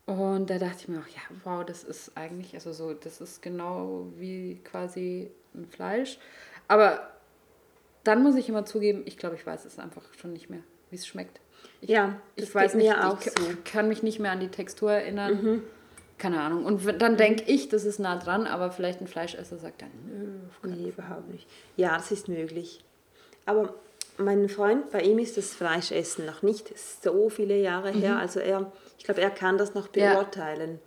Und da dachte ich mir auch, ja, wow, das ist eigentlich, also so, das ist genau wie quasi ein Fleisch. Aber dann muss ich immer zugeben, ich glaube, ich weiß es einfach schon nicht mehr, wie es schmeckt. Ich, ja, ich weiß nicht, auch ich so. kann mich nicht mehr an die Textur erinnern. Mhm. Keine Ahnung. Und dann denke ich, das ist nah dran, aber vielleicht ein Fleischesser sagt dann, nö, nee, überhaupt nicht. Ja, das ist möglich. Aber mein Freund, bei ihm ist das Fleischessen noch nicht so viele Jahre mhm. her. Also er, ich glaube, er kann das noch beurteilen.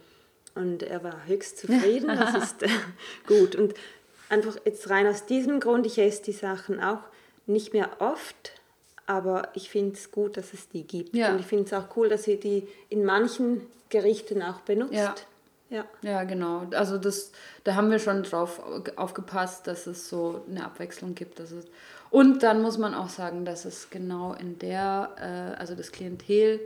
Ja. Und er war höchst zufrieden. Das ist äh, gut. Und einfach jetzt rein aus diesem Grund, ich esse die Sachen auch nicht mehr oft, aber ich finde es gut, dass es die gibt. Ja. Und ich finde es auch cool, dass sie die in manchen Gerichten auch benutzt. Ja. Ja. ja, genau. Also das, da haben wir schon drauf aufgepasst, dass es so eine Abwechslung gibt. Dass es, und dann muss man auch sagen, dass es genau in der, äh, also das Klientel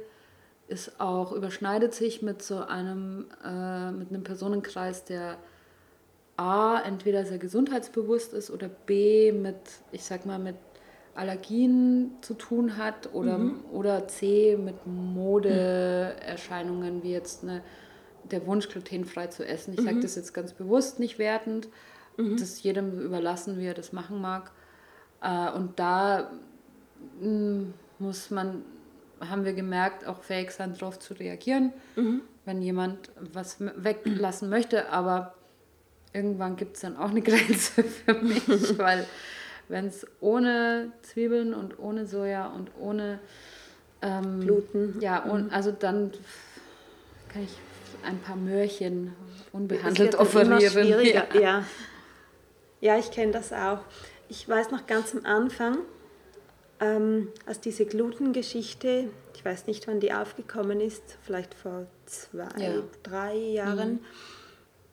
ist auch, überschneidet sich mit so einem, äh, mit einem Personenkreis, der A, entweder sehr gesundheitsbewusst ist oder B, mit, ich sag mal, mit Allergien zu tun hat oder, mhm. oder C, mit Modeerscheinungen wie jetzt eine, der Wunsch, glutenfrei zu essen. Ich mhm. sage das jetzt ganz bewusst, nicht wertend. Mhm. Das jedem überlassen, wie er das machen mag. Äh, und da hm, muss man, haben wir gemerkt, auch fähig sein, darauf zu reagieren, mhm. wenn jemand was weglassen möchte. Aber irgendwann gibt es dann auch eine Grenze für mich, weil wenn es ohne Zwiebeln und ohne Soja und ohne ähm, Gluten, ja, und, mhm. also dann kann ich ein paar Möhrchen unbehandelt offerieren. Ja. ja. Ja, ich kenne das auch. Ich weiß noch ganz am Anfang, ähm, als diese Glutengeschichte, ich weiß nicht, wann die aufgekommen ist, vielleicht vor zwei, Ja. Mhm. drei Jahren.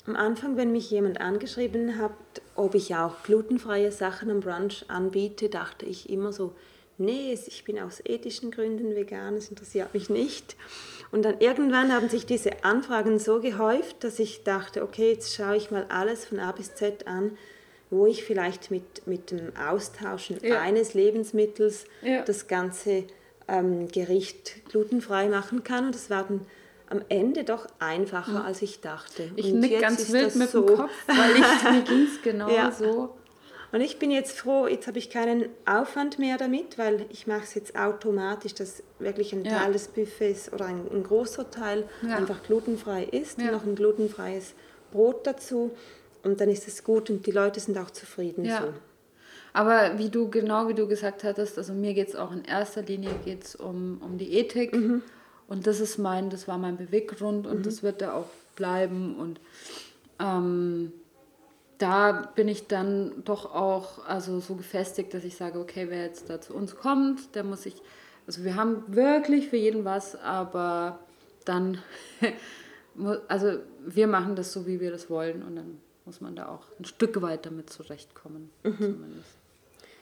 Am Anfang, wenn mich jemand angeschrieben hat, ob ich auch glutenfreie Sachen am Brunch anbiete, dachte ich immer so, nee, ich bin aus ethischen Gründen vegan, es interessiert mich nicht. Und dann irgendwann haben sich diese Anfragen so gehäuft, dass ich dachte, okay, jetzt schaue ich mal alles von A bis Z an, wo ich vielleicht mit, mit dem Austauschen Ja. eines Lebensmittels Ja. das ganze ähm, Gericht glutenfrei machen kann. Und es war dann am Ende doch einfacher, als ich dachte. Ich Und nick jetzt ganz ist wild mit so. dem Kopf, weil ich, mir ging es genau Ja. so. Und ich bin jetzt froh, jetzt habe ich keinen Aufwand mehr damit, weil ich mache es jetzt automatisch, dass wirklich ein Ja. Teil des Buffets oder ein, ein großer Teil Ja. einfach glutenfrei ist Ja. und noch ein glutenfreies Brot dazu. Und dann ist es gut und die Leute sind auch zufrieden Ja. so. Aber wie du, genau wie du gesagt hattest, also mir geht es auch in erster Linie geht's um, um die Ethik. Mhm. Und das ist mein, das war mein Beweggrund und das wird da auch bleiben. Und ähm, da bin ich dann doch auch also so gefestigt, dass ich sage, okay, wer jetzt da zu uns kommt, der muss sich, also wir haben wirklich für jeden was, aber dann, also wir machen das so, wie wir das wollen und dann muss man da auch ein Stück weit damit zurechtkommen, zumindest.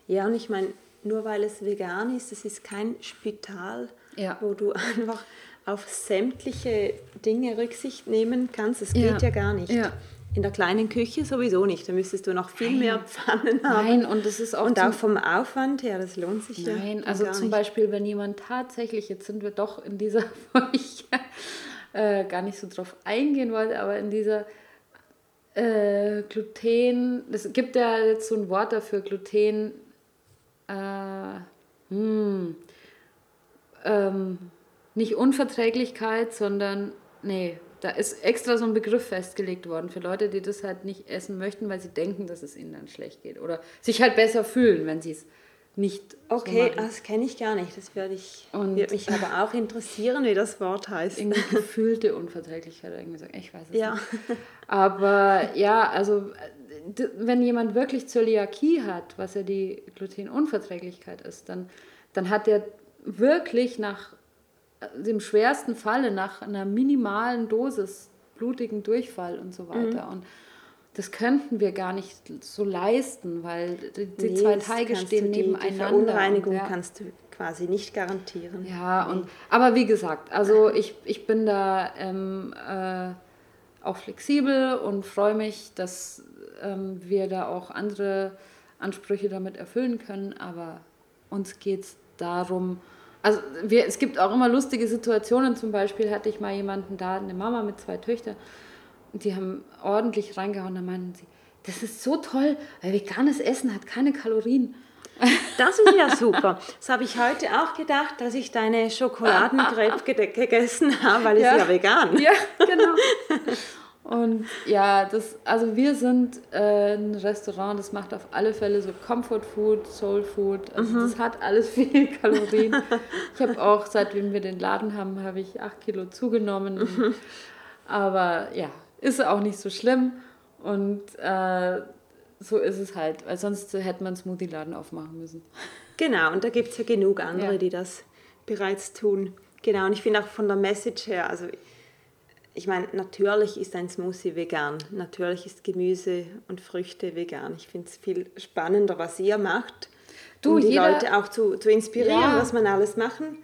Ja, und ich meine, nur weil es vegan ist, es ist kein Spital, Ja. wo du einfach auf sämtliche Dinge Rücksicht nehmen kannst. Das Ja. geht ja gar nicht. Ja. In der kleinen Küche sowieso nicht. Da müsstest du noch viel mehr Pfannen haben. Nein, und das ist auch Und auch vom Aufwand her, das lohnt sich ja. Nein, also zum nicht. Beispiel, wenn jemand tatsächlich, jetzt sind wir doch in dieser, wo ich äh, gar nicht so drauf eingehen wollte, aber in dieser äh, Gluten, es gibt ja jetzt so ein Wort dafür, Gluten, äh, hm, ähm, nicht Unverträglichkeit, sondern, nee, da ist extra so ein Begriff festgelegt worden für Leute, die das halt nicht essen möchten, weil sie denken, dass es ihnen dann schlecht geht oder sich halt besser fühlen, wenn sie es nicht Okay, so das kenne ich gar nicht. Das würde ich, Und- würde mich aber auch interessieren, wie das Wort heißt. irgendwie gefühlte Unverträglichkeit oder irgendwie so. Ich weiß es Ja. nicht. Aber ja, also äh, wenn jemand wirklich Zöliakie hat, was ja die Glutenunverträglichkeit ist, dann, dann hat der wirklich nach äh, dem schwersten Falle, nach einer minimalen Dosis blutigen Durchfall und so weiter. Und das könnten wir gar nicht so leisten, weil die, die Nee, zwei Teige stehen die, nebeneinander. Die Verunreinigung ja. kannst du quasi nicht garantieren. Ja, und, aber wie gesagt, also ich, ich bin da ähm, äh, auch flexibel und freue mich, dass ähm, wir da auch andere Ansprüche damit erfüllen können, aber uns geht es darum, also wir, es gibt auch immer lustige Situationen, zum Beispiel hatte ich mal jemanden da, eine Mama mit zwei Töchtern, und die haben ordentlich reingehauen, da meinten sie, das ist so toll, weil veganes Essen hat keine Kalorien. Das ist ja super. Das habe ich heute auch gedacht, dass ich deine Schokoladencrepe gede- gegessen habe, weil es Ja. ja vegan. Ja, genau. Und ja, das, also wir sind äh, ein Restaurant, das macht auf alle Fälle so Comfort Food, Soul Food. Also das hat alles viel Kalorien. Ich habe auch, seitdem wir den Laden haben, habe ich acht Kilo zugenommen. Aber ja, ist auch nicht so schlimm. Und äh, so ist es halt, weil sonst hätte man einen Smoothie-Laden aufmachen müssen. Genau, und da gibt es ja genug andere, Ja. die das bereits tun. Genau, und ich finde auch von der Message her, also ich meine, natürlich ist ein Smoothie vegan, natürlich ist Gemüse und Früchte vegan. Ich finde es viel spannender, was ihr macht, Du, um die jeder- Leute auch zu, zu inspirieren, Ja. was man alles machen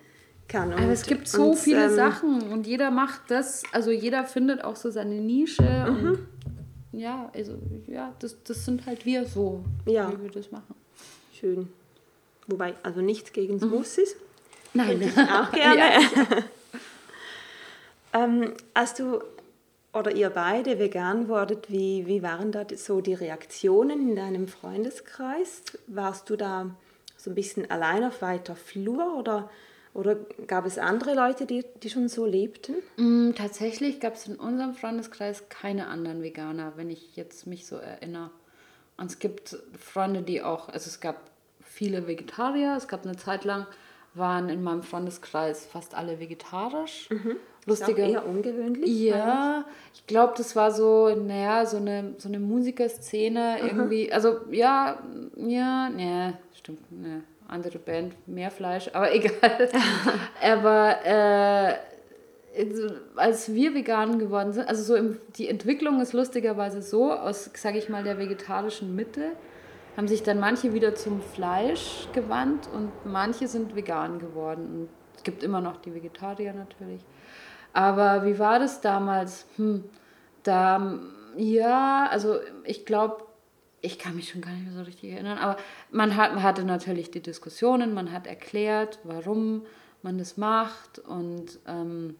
kann. Aber es gibt so und, viele ähm, Sachen und jeder macht das, also jeder findet auch so seine Nische Mhm. und ja, also ja, das, das sind halt wir so, Ja. wie wir das machen. Schön. Wobei, also nichts gegen Smoothies. Nein, Auch gerne. Ja. ähm, als du oder ihr beide vegan wurdet, wie, wie waren da so die Reaktionen in deinem Freundeskreis? Warst du da so ein bisschen allein auf weiter Flur oder, oder gab es andere Leute, die, die schon so lebten? Mm, Tatsächlich gab es in unserem Freundeskreis keine anderen Veganer, wenn ich jetzt mich so erinnere. Und es gibt Freunde, die auch, also es gab viele Vegetarier, es gab eine Zeit lang waren in meinem Freundeskreis fast alle vegetarisch. Mhm. Lustiger. Ist auch eher ungewöhnlich. Ja, ich glaube, das war so, naja, so eine, so eine Musikerszene irgendwie. Also, ja, ja, ne, stimmt, ne, andere Band, mehr Fleisch, aber egal. aber äh, als wir vegan geworden sind, also so im, die Entwicklung ist lustigerweise so, aus, sage ich mal, der vegetarischen Mitte, haben sich dann manche wieder zum Fleisch gewandt und manche sind vegan geworden. Und es gibt immer noch die Vegetarier natürlich. Aber wie war das damals? Hm, da, ja, also ich glaube, ich kann mich schon gar nicht mehr so richtig erinnern, aber man, hat, man hatte natürlich die Diskussionen, man hat erklärt, warum man das macht und ähm,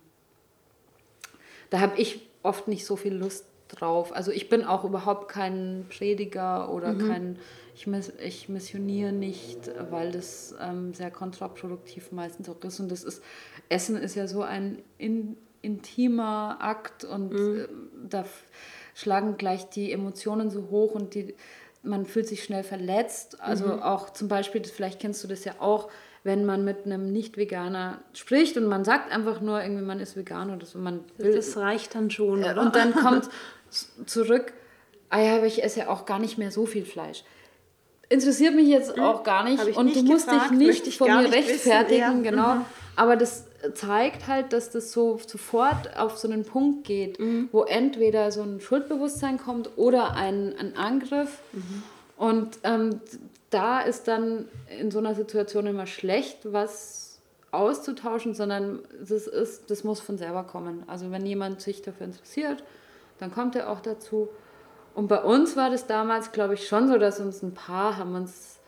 da habe ich oft nicht so viel Lust drauf. Also ich bin auch überhaupt kein Prediger oder mhm. kein, ich, miss, ich missioniere nicht, weil das ähm, sehr kontraproduktiv meistens auch ist. Und das ist, Essen ist ja so ein in, intimer Akt und mhm. äh, da schlagen gleich die Emotionen so hoch und die, man fühlt sich schnell verletzt. Also mhm. auch zum Beispiel, vielleicht kennst du das ja auch, wenn man mit einem Nicht-Veganer spricht und man sagt einfach nur irgendwie, man ist vegan oder so. Man will, das reicht dann schon. Oder? Und dann kommt zurück, ah ja, aber ich esse ja auch gar nicht mehr so viel Fleisch. Interessiert mich jetzt hm, auch gar nicht und nicht du musst gefragt, dich nicht von mir nicht rechtfertigen, wissen, ja. genau. Mhm. Aber das zeigt halt, dass das so sofort auf so einen Punkt geht, mhm. wo entweder so ein Schuldbewusstsein kommt oder ein, ein Angriff. Mhm. Und ähm, da ist dann in so einer Situation immer schlecht, was auszutauschen, sondern das, ist, das muss von selber kommen. Also wenn jemand sich dafür interessiert, dann kommt er auch dazu. Und bei uns war das damals, glaube ich, schon so, dass uns ein paar haben uns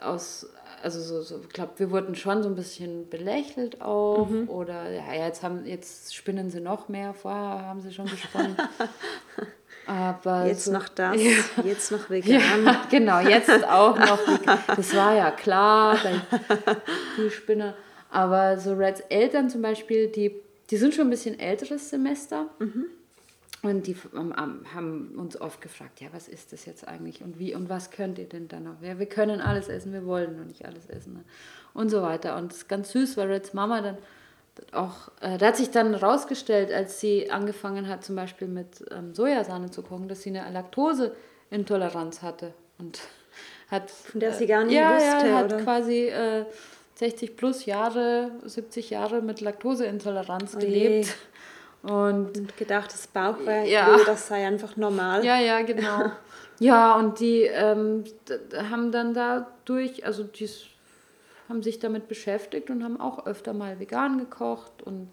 aus, also so, so ich glaube, wir wurden schon so ein bisschen belächelt auch. Mhm. Oder ja, jetzt haben, jetzt spinnen sie noch mehr, vorher haben sie schon gesponnen. Aber jetzt so, noch das, ja. jetzt noch vegan. Ja, genau, jetzt auch noch vegan. Das war ja klar, die Spinner. Aber so Reds Eltern zum Beispiel, die, die sind schon ein bisschen älteres Semester. Mhm. Und die haben uns oft gefragt, ja, was ist das jetzt eigentlich und wie und was könnt ihr denn dann noch? Ja, wir können alles essen, wir wollen nur nicht alles essen. Ne? Und so weiter. Und es ist ganz süß, weil Reds Mama dann auch, äh, da hat sich dann rausgestellt, als sie angefangen hat, zum Beispiel mit ähm, Sojasahne zu kochen, dass sie eine Laktoseintoleranz hatte und hat von der sie gar nicht ja, wusste, ja, hat oder? quasi äh, 60 plus Jahre, 70 Jahre mit Laktoseintoleranz oh gelebt. Und, und, gedacht, das Bauchweh, ja. das sei einfach normal. Ja, ja, genau. ja, und die ähm, haben dann dadurch, also die haben sich damit beschäftigt und haben auch öfter mal vegan gekocht und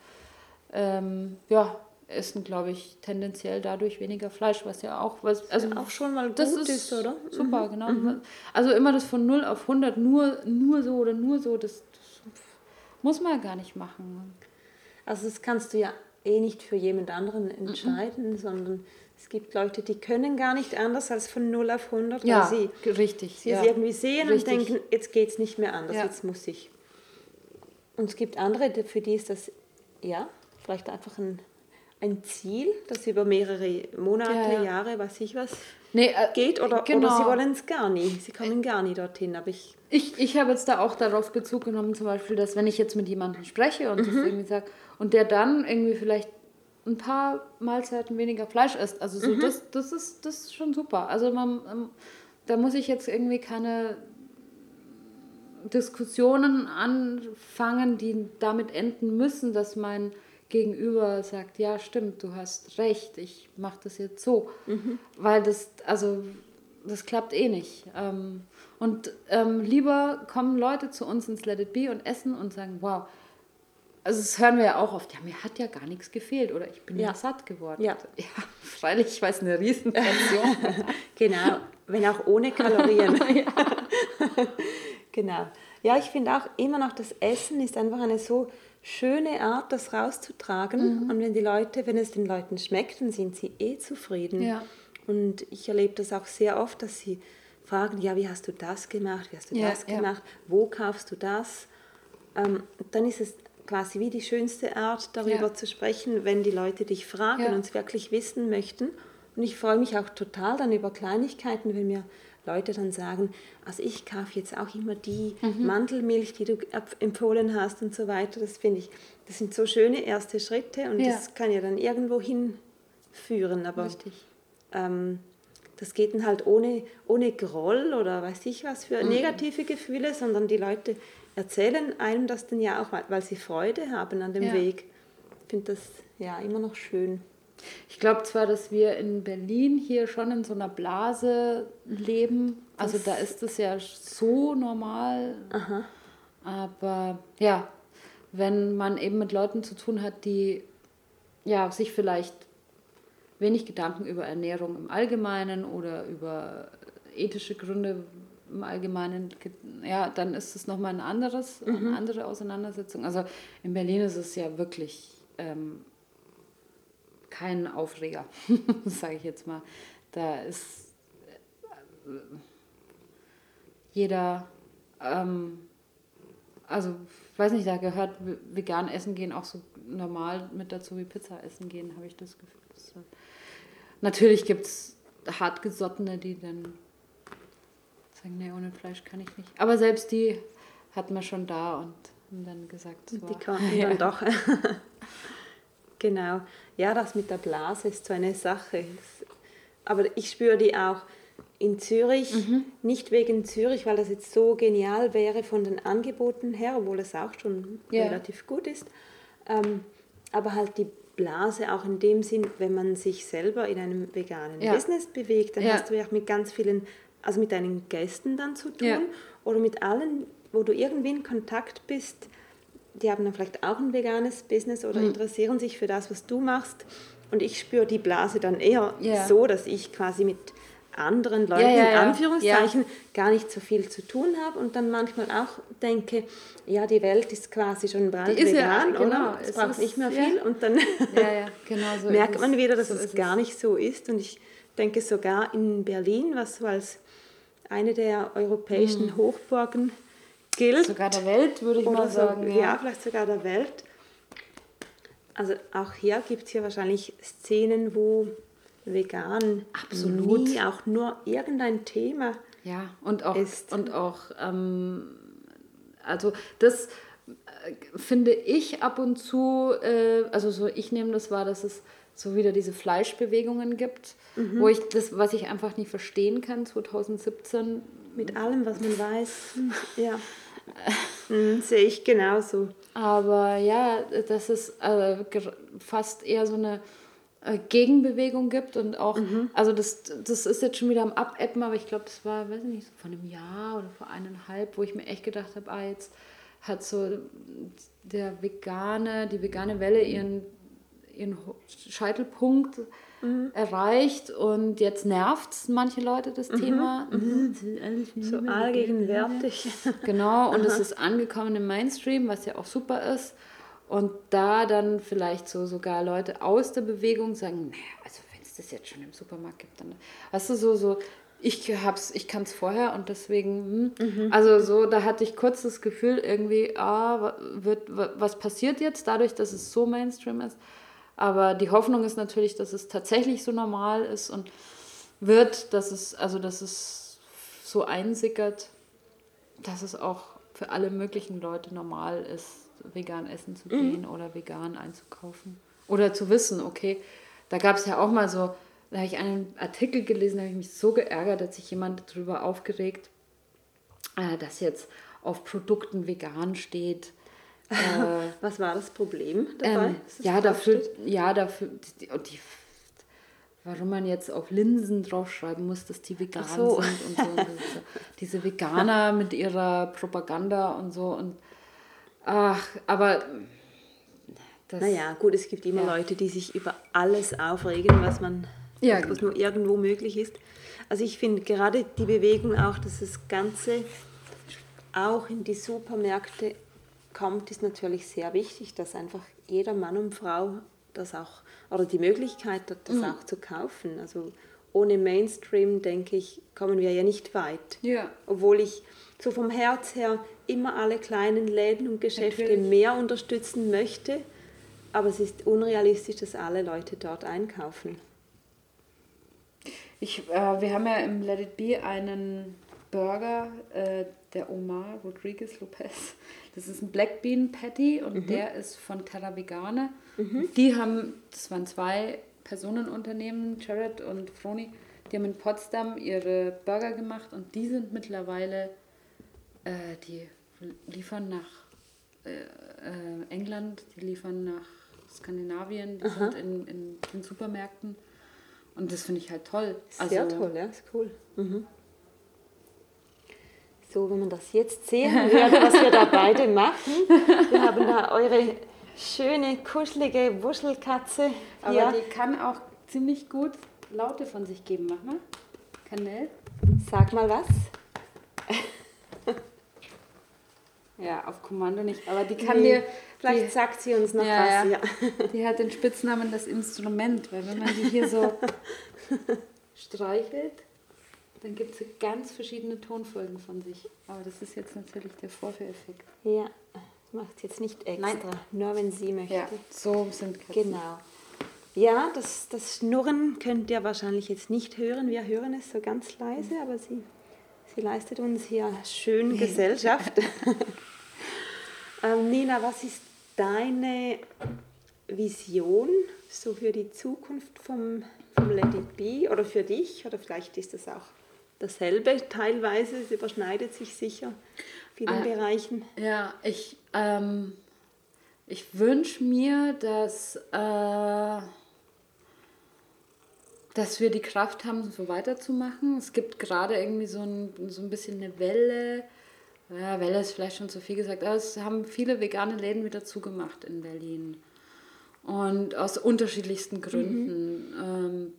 ähm, ja, essen, glaube ich, tendenziell dadurch weniger Fleisch, was ja auch was also ja auch schon mal gut das ist, ist oder? Super, mhm. genau. Mhm. Also immer das von 0 auf 100 nur nur so oder nur so, das, das muss man ja gar nicht machen. Also das kannst du ja eh nicht für jemand anderen entscheiden, mhm. sondern es gibt Leute, die können gar nicht anders als von 0 auf 100, ja, weil sie, richtig, sie ja. irgendwie sehen richtig. und denken, jetzt geht es nicht mehr anders, ja. jetzt muss ich. Und es gibt andere, für die ist das, ja, vielleicht einfach ein, ein Ziel, das über mehrere Monate, ja, Jahre, weiß ich was, nee, äh, geht oder, genau. oder sie wollen es gar nicht, sie kommen gar nicht dorthin, aber ich... Ich, ich habe jetzt da auch darauf Bezug genommen, zum Beispiel, dass wenn ich jetzt mit jemandem spreche und mhm. das irgendwie sage, und der dann irgendwie vielleicht ein paar Mahlzeiten weniger Fleisch isst. Also so, mhm. das, das, ist, das ist schon super. Also man, ähm, da muss ich jetzt irgendwie keine Diskussionen anfangen, die damit enden müssen, dass mein Gegenüber sagt, ja stimmt, du hast recht, ich mache das jetzt so. Mhm. Weil das, also das klappt eh nicht. Ähm, und ähm, lieber kommen Leute zu uns ins Let It Be und essen und sagen, wow, also das hören wir ja auch oft, ja, mir hat ja gar nichts gefehlt oder ich bin ja, ja satt geworden. Ja. ja, freilich, ich weiß, eine Riesenportion. genau, wenn auch ohne Kalorien. genau. Ja, ich finde auch immer noch, das Essen ist einfach eine so schöne Art, das rauszutragen. Mhm. Und wenn die Leute, wenn es den Leuten schmeckt, dann sind sie eh zufrieden. Ja. Und ich erlebe das auch sehr oft, dass sie fragen, ja, wie hast du das gemacht, wie hast du ja, das gemacht, wo kaufst du das? Ähm, dann ist es quasi wie die schönste Art, darüber ja. zu sprechen, wenn die Leute dich fragen ja. und es wirklich wissen möchten. Und ich freue mich auch total dann über Kleinigkeiten, wenn mir Leute dann sagen, also ich kaufe jetzt auch immer die mhm. Mandelmilch, die du empfohlen hast und so weiter. Das finde ich, das sind so schöne erste Schritte und ja. das kann ja dann irgendwo hinführen. Aber ähm, das geht dann halt ohne, ohne Groll oder weiß ich was für mhm. negative Gefühle, sondern die Leute erzählen einem das dann ja auch, weil sie Freude haben an dem ja. Weg. Ich finde das ja immer noch schön. Ich glaube zwar, dass wir in Berlin hier schon in so einer Blase leben. Also das da ist es ja so normal. Aha. Aber ja, wenn man eben mit Leuten zu tun hat, die ja, sich vielleicht wenig Gedanken über Ernährung im Allgemeinen oder über ethische Gründe im Allgemeinen, ja, dann ist es nochmal ein anderes, mhm. eine andere Auseinandersetzung. Also in Berlin ist es ja wirklich ähm, kein Aufreger, sage ich jetzt mal. Da ist äh, jeder, ähm, also weiß nicht, da gehört vegan essen gehen auch so normal mit dazu wie Pizza essen gehen, habe ich das Gefühl. Natürlich gibt es hartgesottene, die dann sagen, nee, ohne Fleisch kann ich nicht. Aber selbst die hatten wir schon da und haben dann gesagt, so, die konnten ja. dann doch. Genau. Ja, das mit der Blase ist so eine Sache. Aber ich spüre die auch in Zürich, mhm. nicht wegen Zürich, weil das jetzt so genial wäre von den Angeboten her, obwohl es auch schon ja. relativ gut ist. Ähm, aber halt die Blase auch in dem Sinn, wenn man sich selber in einem veganen ja. Business bewegt, dann ja. hast du ja auch mit ganz vielen, also mit deinen Gästen dann zu tun oder mit allen, wo du irgendwie in Kontakt bist, die haben dann vielleicht auch ein veganes Business oder mhm. interessieren sich für das, was du machst. Und ich spüre die Blase dann eher ja. so, dass ich quasi mit anderen Leuten, ja, ja, in Anführungszeichen, gar nicht so viel zu tun habe und dann manchmal auch denke, ja, die Welt ist quasi schon bald die vegan, genau, oder? Es, es braucht nicht mehr viel und dann genau so merkt man wieder, dass so es gar nicht so ist und ich denke sogar in Berlin, was so als eine der europäischen mhm. Hochburgen gilt. Sogar der Welt, würde ich mal sagen. So, ja. ja, vielleicht sogar der Welt. Also auch hier gibt es hier wahrscheinlich Szenen, wo vegan Absolut. nie auch nur irgendein Thema ja, und auch, ist. Und auch, ähm, also das äh, finde ich ab und zu, äh, also so ich nehme das wahr, dass es so wieder diese Fleischbewegungen gibt, mhm. wo ich das, was ich einfach nicht verstehen kann, 2017. Mit allem, was man weiß. Ja. Mhm, sehe ich genauso. Aber ja, dass es äh, fast eher so eine äh, Gegenbewegung gibt und auch, mhm. also das, das ist jetzt schon wieder am Abappen, aber ich glaube, das war, weiß ich nicht, so vor einem Jahr oder vor eineinhalb, wo ich mir echt gedacht habe, ah, jetzt hat so der vegane, die vegane Welle ihren, ihren Scheitelpunkt mhm. erreicht und jetzt nervt es manche Leute das mhm. Thema. Mhm. So allgegenwärtig. Genau, und es ist angekommen im Mainstream, was ja auch super ist. Und da dann vielleicht so sogar Leute aus der Bewegung sagen, naja, also wenn es das jetzt schon im Supermarkt gibt, dann, weißt du, so, so, ich hab's, ich kann es vorher und deswegen, hm. mhm. also so, da hatte ich kurz das Gefühl irgendwie, ah, wird, was passiert jetzt dadurch, dass es so Mainstream ist? Aber die Hoffnung ist natürlich, dass es tatsächlich so normal ist und wird, dass es, also dass es so einsickert, dass es auch für alle möglichen Leute normal ist, vegan essen zu gehen mhm. oder vegan einzukaufen. Oder zu wissen, okay, da gab es ja auch mal so, da habe ich einen Artikel gelesen, da habe ich mich so geärgert, dass sich jemand darüber aufgeregt, äh, dass jetzt auf Produkten vegan steht Was war das Problem dabei? Ähm, das ja, dafür, ja, dafür, die, die, warum man jetzt auf Linsen draufschreiben muss, dass die vegan so. sind und so. diese, diese Veganer mit ihrer Propaganda und so und ach, aber das, naja, gut, es gibt immer ja. Leute, die sich über alles aufregen, was man ja, was nur irgendwo möglich ist. Also ich finde gerade die Bewegung auch, dass das Ganze auch in die Supermärkte kommt, ist natürlich sehr wichtig, dass einfach jeder Mann und Frau das auch, oder die Möglichkeit hat, das mhm. auch zu kaufen. Also ohne Mainstream, denke ich, kommen wir ja nicht weit. Ja. Obwohl ich so vom Herz her immer alle kleinen Läden und Geschäfte Natürlich. mehr unterstützen möchte, aber es ist unrealistisch, dass alle Leute dort einkaufen. Ich, äh, wir haben ja im Let It Be einen Burger, äh, der Omar Rodriguez Lopez. Das ist ein Black Bean Patty und mhm. der ist von Terra Vegane. Mhm. Die haben, das waren zwei Personenunternehmen, Jared und Froni, die haben in Potsdam ihre Burger gemacht und die sind mittlerweile, äh, die liefern nach äh, äh, England, die liefern nach Skandinavien, die Aha. sind in, in den Supermärkten. Und das finde ich halt toll. Sehr also, toll, ja, ist cool. Mhm. So, wenn man das jetzt sehen würde, was wir da beide machen. Wir haben da eure schöne, kuschelige Wuschelkatze. Aber die kann auch ziemlich gut Laute von sich geben. Mach mal. Kanell. Sag mal was. ja, auf Kommando nicht. Aber die kann nee, dir. Vielleicht die, sagt sie uns noch ja, was. Ja. Die hat den Spitznamen das Instrument, weil wenn man die hier so streichelt, dann gibt es ganz verschiedene Tonfolgen von sich. Aber das ist jetzt natürlich der Vorführeffekt. Ja, macht jetzt nicht extra, Nein. nur wenn sie möchte. Ja, so sind Katzen. Genau. Ja, das, das Schnurren könnt ihr wahrscheinlich jetzt nicht hören. Wir hören es so ganz leise, aber sie, sie leistet uns hier schön Gesellschaft. ähm, Nina, was ist deine Vision so für die Zukunft vom, vom Let It Be oder für dich? Oder vielleicht ist das auch dasselbe teilweise, es überschneidet sich sicher in vielen ah, Bereichen. Ja, ich, ähm, ich wünsche mir, dass, äh, dass wir die Kraft haben, so weiterzumachen. Es gibt gerade irgendwie so ein, so ein bisschen eine Welle. Ja, Welle ist vielleicht schon zu viel gesagt, aber es haben viele vegane Läden wieder zugemacht in Berlin. Und aus unterschiedlichsten Gründen. Mhm. Ähm,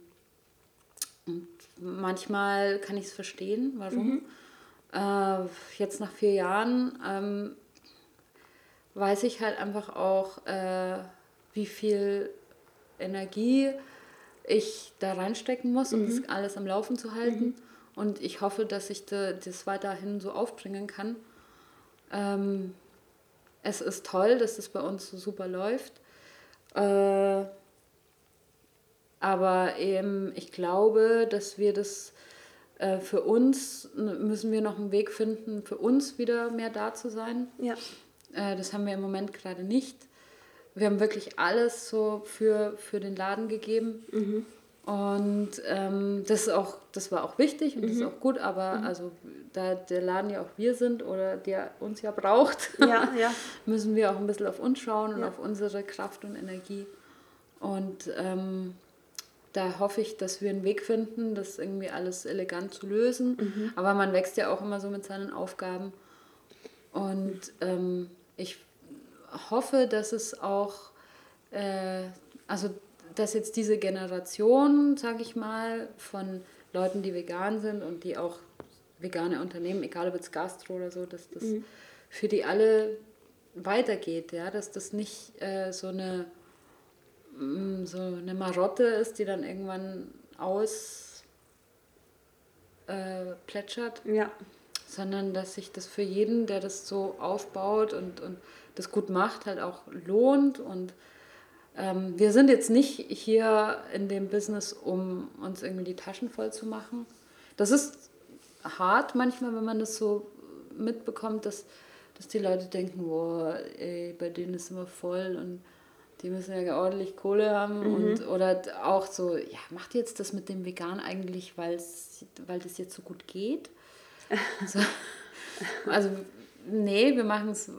und manchmal kann ich es verstehen, warum. Mhm. Äh, jetzt nach vier Jahren ähm, weiß ich halt einfach auch, äh, wie viel Energie ich da reinstecken muss, um mhm. das alles am Laufen zu halten. Mhm. Und ich hoffe, dass ich das weiterhin so aufbringen kann. Ähm, es ist toll, dass das bei uns so super läuft. Äh, aber eben, ich glaube, dass wir das äh, für uns, müssen wir noch einen Weg finden, für uns wieder mehr da zu sein. Ja. Äh, das haben wir im Moment gerade nicht. Wir haben wirklich alles so für, für den Laden gegeben. Mhm. Und ähm, das, ist auch, das war auch wichtig und mhm. das ist mhm. auch gut, aber mhm. also da der Laden ja auch wir sind oder der uns ja braucht, ja, ja. müssen wir auch ein bisschen auf uns schauen und ja. auf unsere Kraft und Energie. Und ähm, da hoffe ich, dass wir einen Weg finden, das irgendwie alles elegant zu lösen. Mhm. Aber man wächst ja auch immer so mit seinen Aufgaben. Und ähm, ich hoffe, dass es auch, äh, also dass jetzt diese Generation, sage ich mal, von Leuten, die vegan sind und die auch vegane Unternehmen, egal ob es Gastro oder so, dass das mhm. für die alle weitergeht, ja, dass das nicht äh, so eine so eine Marotte ist, die dann irgendwann aus äh. Ja. Sondern dass sich das für jeden, der das so aufbaut und, und das gut macht, halt auch lohnt. Und ähm, wir sind jetzt nicht hier in dem Business, um uns irgendwie die Taschen voll zu machen. Das ist hart manchmal, wenn man das so mitbekommt, dass, dass die Leute denken, boah, ey, bei denen ist immer voll und die müssen ja ordentlich Kohle haben mhm. und oder auch so, ja, macht jetzt das mit dem Vegan eigentlich, weil das jetzt so gut geht? so, also nee, wir machen es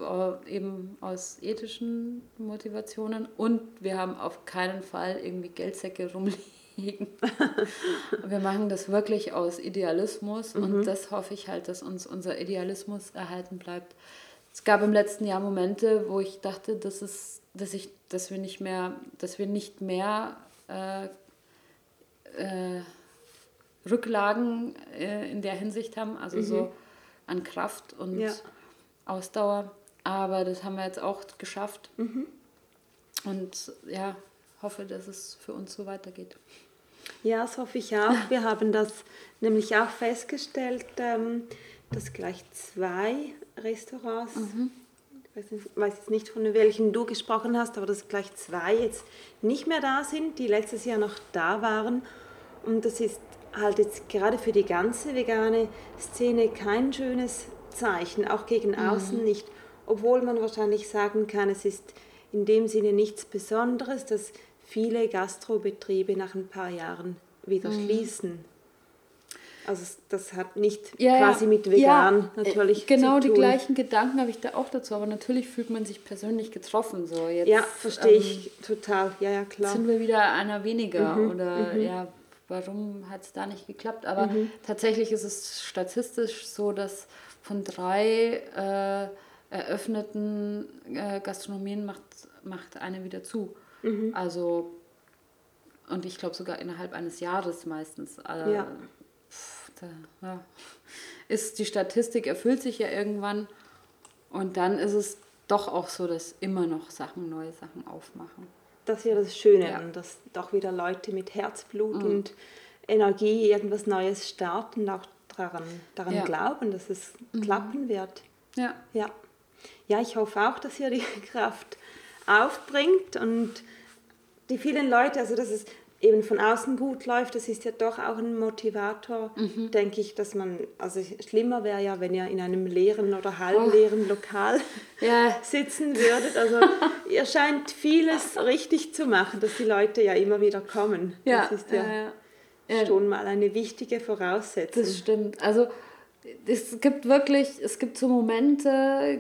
eben aus ethischen Motivationen und wir haben auf keinen Fall irgendwie Geldsäcke rumliegen. wir machen das wirklich aus Idealismus mhm. und das hoffe ich halt, dass uns unser Idealismus erhalten bleibt. Es gab im letzten Jahr Momente, wo ich dachte, das ist dass ich, dass wir nicht mehr, dass wir nicht mehr äh, äh, Rücklagen äh, in der Hinsicht haben, also mhm. so an Kraft und ja. Ausdauer. Aber das haben wir jetzt auch geschafft. Mhm. Und ja, hoffe, dass es für uns so weitergeht. Ja, das hoffe ich auch. Wir haben das nämlich auch festgestellt, ähm, dass gleich zwei Restaurants mhm weiß, nicht, weiß jetzt nicht, von welchen du gesprochen hast, aber dass gleich zwei jetzt nicht mehr da sind, die letztes Jahr noch da waren. Und das ist halt jetzt gerade für die ganze vegane Szene kein schönes Zeichen, auch gegen Mhm. außen nicht. Obwohl man wahrscheinlich sagen kann, es ist in dem Sinne nichts Besonderes, dass viele Gastrobetriebe nach ein paar Jahren wieder Mhm. schließen. Also das hat nicht Ja, quasi mit vegan Ja, natürlich äh, Genau zu die gleichen Gedanken habe ich da auch dazu, aber natürlich fühlt man sich persönlich getroffen. So. Jetzt, Ja, verstehe ähm, ich total. Ja, ja, klar. sind wir wieder einer weniger Mhm, oder ja, warum hat es da nicht geklappt? Aber Mhm. tatsächlich ist es statistisch so, dass von drei äh, eröffneten äh, Gastronomien macht, macht eine wieder zu. Mhm. Also, und ich glaube sogar innerhalb eines Jahres meistens. Also, Ja. Da, ja. Ist die Statistik erfüllt sich ja irgendwann und dann ist es doch auch so, dass immer noch Sachen, neue Sachen aufmachen. Das ist ja das Schöne, Ja. Mhm. dass doch wieder Leute mit Herzblut und Energie irgendwas Neues starten, auch daran, daran Ja. Mhm. glauben, dass es klappen wird. Ja. Ja. ja, ich hoffe auch, dass ihr die Kraft aufbringt und die vielen Leute, also dass es eben von außen gut läuft, das ist ja doch auch ein Motivator, Mhm. denke ich, dass man, also schlimmer wäre ja, wenn ihr in einem leeren oder Oh. halbleeren Lokal Ja. sitzen würdet. Also ihr scheint vieles richtig zu machen, dass die Leute ja immer wieder kommen. Ja, das ist ja ja, ja. schon mal eine wichtige Voraussetzung. Das stimmt. Also es gibt wirklich, es gibt so Momente,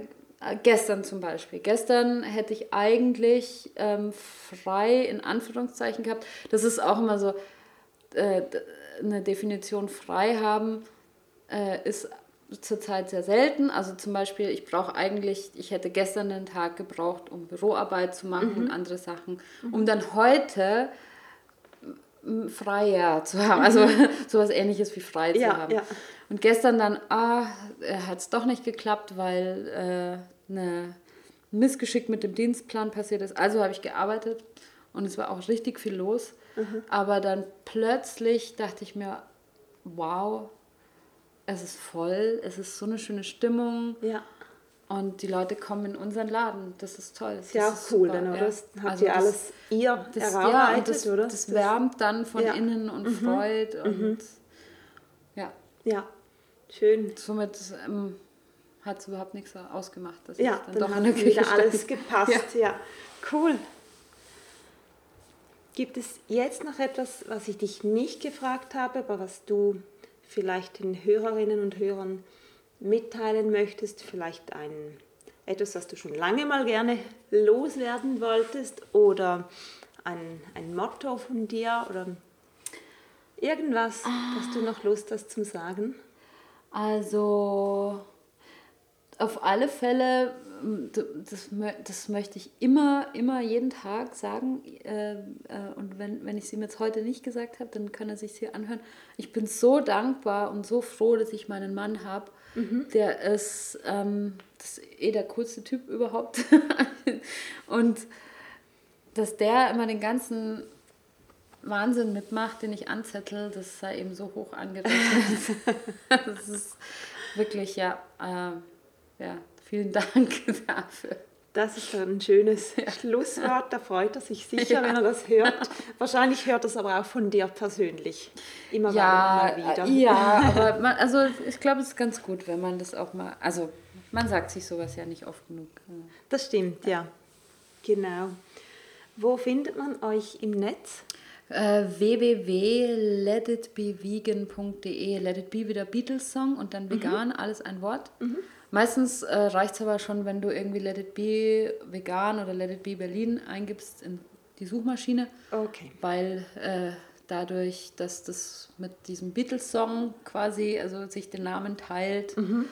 gestern zum Beispiel. Gestern hätte ich eigentlich ähm, frei in Anführungszeichen gehabt. Das ist auch immer so äh, eine Definition frei haben äh, ist zurzeit sehr selten. Also zum Beispiel, ich brauche eigentlich, ich hätte gestern den Tag gebraucht, um Büroarbeit zu machen und andere Sachen, um dann heute freier zu haben. Also sowas ähnliches wie frei zu Ja, haben. ja. Und gestern dann, ah, hat es doch nicht geklappt, weil äh, eine ein Missgeschick mit dem Dienstplan passiert ist. Also habe ich gearbeitet und es war auch richtig viel los. Aber dann plötzlich dachte ich mir, wow, es ist voll, es ist so eine schöne Stimmung Ja, und die Leute kommen in unseren Laden. Das ist toll. ist ja auch cool, dann, oder? Das habt Also ihr das- alles ihr das, ja, das, oder? Das wärmt dann von ja. Mhm. innen und freut und ja, Ja, schön. somit ähm, hat es überhaupt nichts ausgemacht, dass Ja, dann, dann doch hat wieder stand. alles gepasst. Ja. cool. Gibt es jetzt noch etwas, was ich dich nicht gefragt habe, aber was du vielleicht den Hörerinnen und Hörern mitteilen möchtest? Vielleicht ein, etwas, was du schon lange mal gerne loswerden wolltest oder ein, ein Motto von dir oder irgendwas, was du noch Lust hast zum Sagen? Also auf alle Fälle, m, d- das, das möchte ich immer, immer jeden Tag sagen. Äh, äh, und wenn, wenn ich es ihm jetzt heute nicht gesagt habe, dann kann er sich hier anhören. Ich bin so dankbar und so froh, dass ich meinen Mann habe. Der ist, ähm, das ist eh der coolste Typ überhaupt. und dass der immer den ganzen Wahnsinn mitmacht, den ich anzettel, das sei eben so hoch angerechnet. das ist wirklich, ja, äh, ja, vielen Dank dafür. Das ist ein schönes Schlusswort. Da freut er sich sicher, wenn er das hört. Wahrscheinlich hört er es aber auch von dir persönlich. Immer Ja, mal wieder. ja, aber man, also ich glaube, es ist ganz gut, wenn man das auch mal, also man sagt sich sowas ja nicht oft genug. Das stimmt, ja. Genau. Wo findet man euch im Netz? Äh, www.letitbevegan.de Let it be wieder Beatles Song und dann vegan, alles ein Wort. Meistens äh, reicht es aber schon, wenn du irgendwie Let it be vegan oder Let it be Berlin eingibst in die Suchmaschine, Okay. weil äh, dadurch, dass das mit diesem Beatles Song quasi, also sich den Namen teilt, ersche-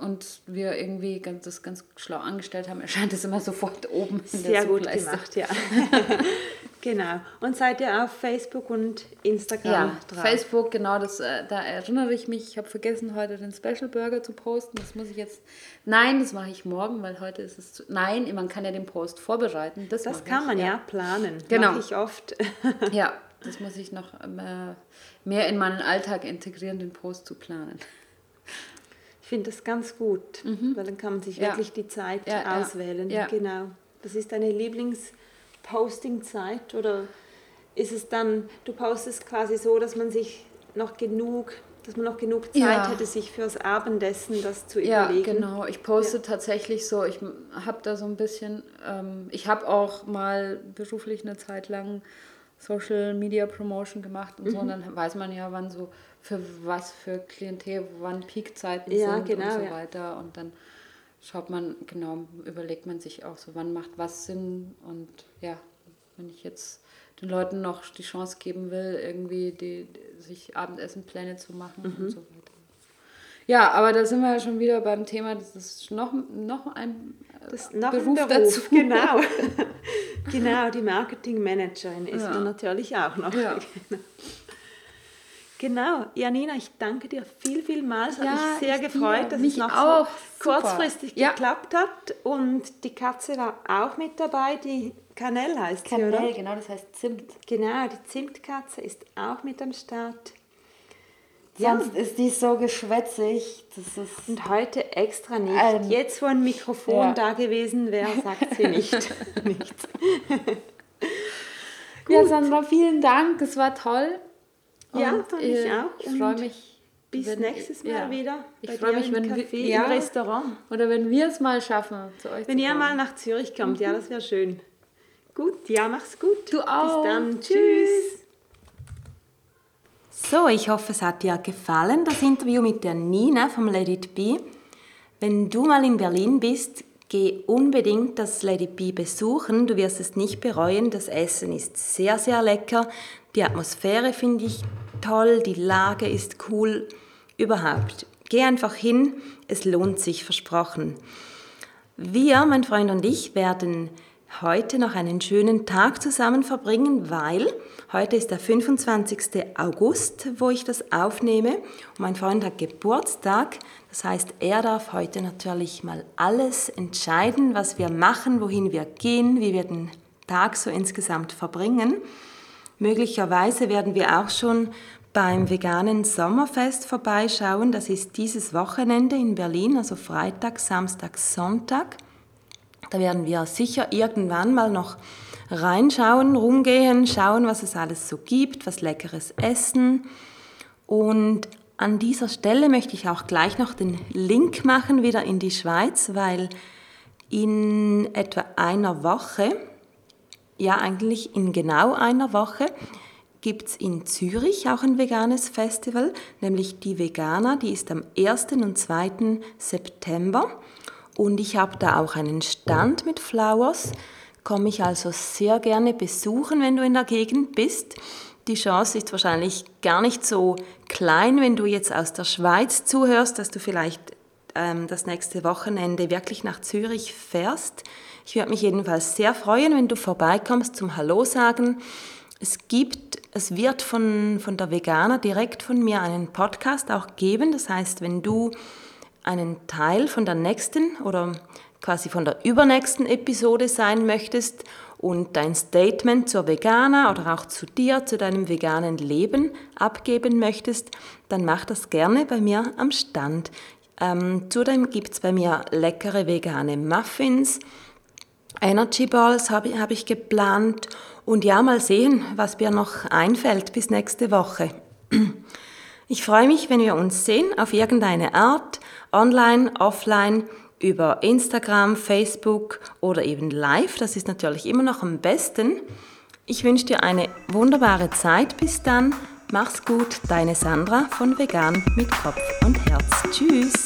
und wir irgendwie ganz, das ganz schlau angestellt haben, erscheint es immer sofort oben in der Sehr gut gemacht, ja. genau. Und seid ihr auf Facebook und Instagram Ja, drauf? Facebook, genau, das, äh, da erinnere ich mich. Ich habe vergessen, heute den Special Burger zu posten. Das muss ich jetzt. Nein, das mache ich morgen, weil heute ist es. Zu, nein, man kann ja den Post vorbereiten. Das, Das kann ich, man ja, planen. Genau. Mache ich oft. Ja, das muss ich noch ähm, äh, mehr in meinen Alltag integrieren, den Post zu planen. Ich finde das ganz gut, weil dann kann man sich Ja. wirklich die Zeit Ja, ja. auswählen. Ja. Genau. Das ist deine Lieblings-Posting-Zeit oder ist es dann, du postest quasi so, dass man sich noch genug dass man noch genug Zeit Ja. hätte, sich fürs Abendessen das zu Ja, überlegen. genau. Ich poste tatsächlich so, ich habe da so ein bisschen, ähm, ich habe auch mal beruflich eine Zeit lang Social Media Promotion gemacht und so, Mhm. und dann weiß man ja, wann so, für was für Klientel, wann Peakzeiten Ja, sind genau, und so weiter. Und dann schaut man, genau, überlegt man sich auch so, wann macht was Sinn und ja, wenn ich jetzt den Leuten noch die Chance geben will, irgendwie die, die, sich Abendessenpläne zu machen Mhm. und so weiter. Ja, aber da sind wir ja schon wieder beim Thema, das ist noch, noch ein äh, Das ist noch Beruf, ein Beruf dazu. Genau. genau, die Marketingmanagerin ist Ja. natürlich auch noch. Ja. Genau, Janina, ich danke dir viel, viel mal. Es hat Ja, mich sehr gefreut, dir. dass Mich es noch auch. so Super. kurzfristig Ja. geklappt hat. Und die Katze war auch mit dabei, die Kanell heißt sie, oder? genau, das heißt Zimt. Genau, die Zimtkatze ist auch mit am Start. Ja. Sonst ist die so geschwätzig. Das ist Und heute extra nicht. Ähm, Jetzt, wo ein Mikrofon ja. da gewesen wäre, sagt sie nicht. Nichts. Ja, Sandra, vielen Dank. Es war toll. Ja, Und, fand ich äh, auch. Ich Und freue mich. Bis wenn- nächstes Mal ja. wieder. Ich bei freue mich, wenn wir- Café, ja. im Restaurant. Oder wenn wir es mal schaffen, zu euch Wenn zu ihr mal nach Zürich kommt, ja, das wäre schön. Gut, ja, mach's gut. Du auch. Bis dann. Tschüss. Tschüss. So, ich hoffe, es hat dir gefallen, das Interview mit der Nina vom Let It Be. Wenn du mal in Berlin bist, geh unbedingt das Let It Be besuchen. Du wirst es nicht bereuen. Das Essen ist sehr, sehr lecker. Die Atmosphäre finde ich toll. Die Lage ist cool. Überhaupt. Geh einfach hin. Es lohnt sich, versprochen. Wir, mein Freund und ich, werden heute noch einen schönen Tag zusammen verbringen, weil heute ist der 25. August, wo ich das aufnehme. Und mein Freund hat Geburtstag. Das heißt, er darf heute natürlich mal alles entscheiden, was wir machen, wohin wir gehen, wie wir den Tag so insgesamt verbringen. Möglicherweise werden wir auch schon beim veganen Sommerfest vorbeischauen. Das ist dieses Wochenende in Berlin, also Freitag, Samstag, Sonntag. Da werden wir sicher irgendwann mal noch reinschauen, rumgehen, schauen, was es alles so gibt, was leckeres essen. Und an dieser Stelle möchte ich auch gleich noch den Link machen wieder in die Schweiz, weil in etwa einer Woche, ja eigentlich in genau einer Woche, gibt es in Zürich auch ein veganes Festival, nämlich die Vegana, die ist am 1. und 2. September. Und ich habe da auch einen Stand mit Flowers. Komme ich also sehr gerne besuchen, wenn du in der Gegend bist. Die Chance ist wahrscheinlich gar nicht so klein, wenn du jetzt aus der Schweiz zuhörst, dass du vielleicht ähm, das nächste Wochenende wirklich nach Zürich fährst. Ich würde mich jedenfalls sehr freuen, wenn du vorbeikommst zum Hallo sagen. Es gibt, es wird von, von der Veganer direkt von mir einen Podcast auch geben. Das heißt, wenn du einen Teil von der nächsten oder quasi von der übernächsten Episode sein möchtest und dein Statement zur Veganer oder auch zu dir, zu deinem veganen Leben abgeben möchtest, dann mach das gerne bei mir am Stand. Ähm, zudem gibt es bei mir leckere vegane Muffins, Energy Balls habe hab ich geplant und ja, mal sehen, was mir noch einfällt bis nächste Woche. Ich freue mich, wenn wir uns sehen, auf irgendeine Art, online, offline, über Instagram, Facebook oder eben live. Das ist natürlich immer noch am besten. Ich wünsche dir eine wunderbare Zeit. Bis dann. Mach's gut. Deine Sandra von Vegan mit Kopf und Herz. Tschüss.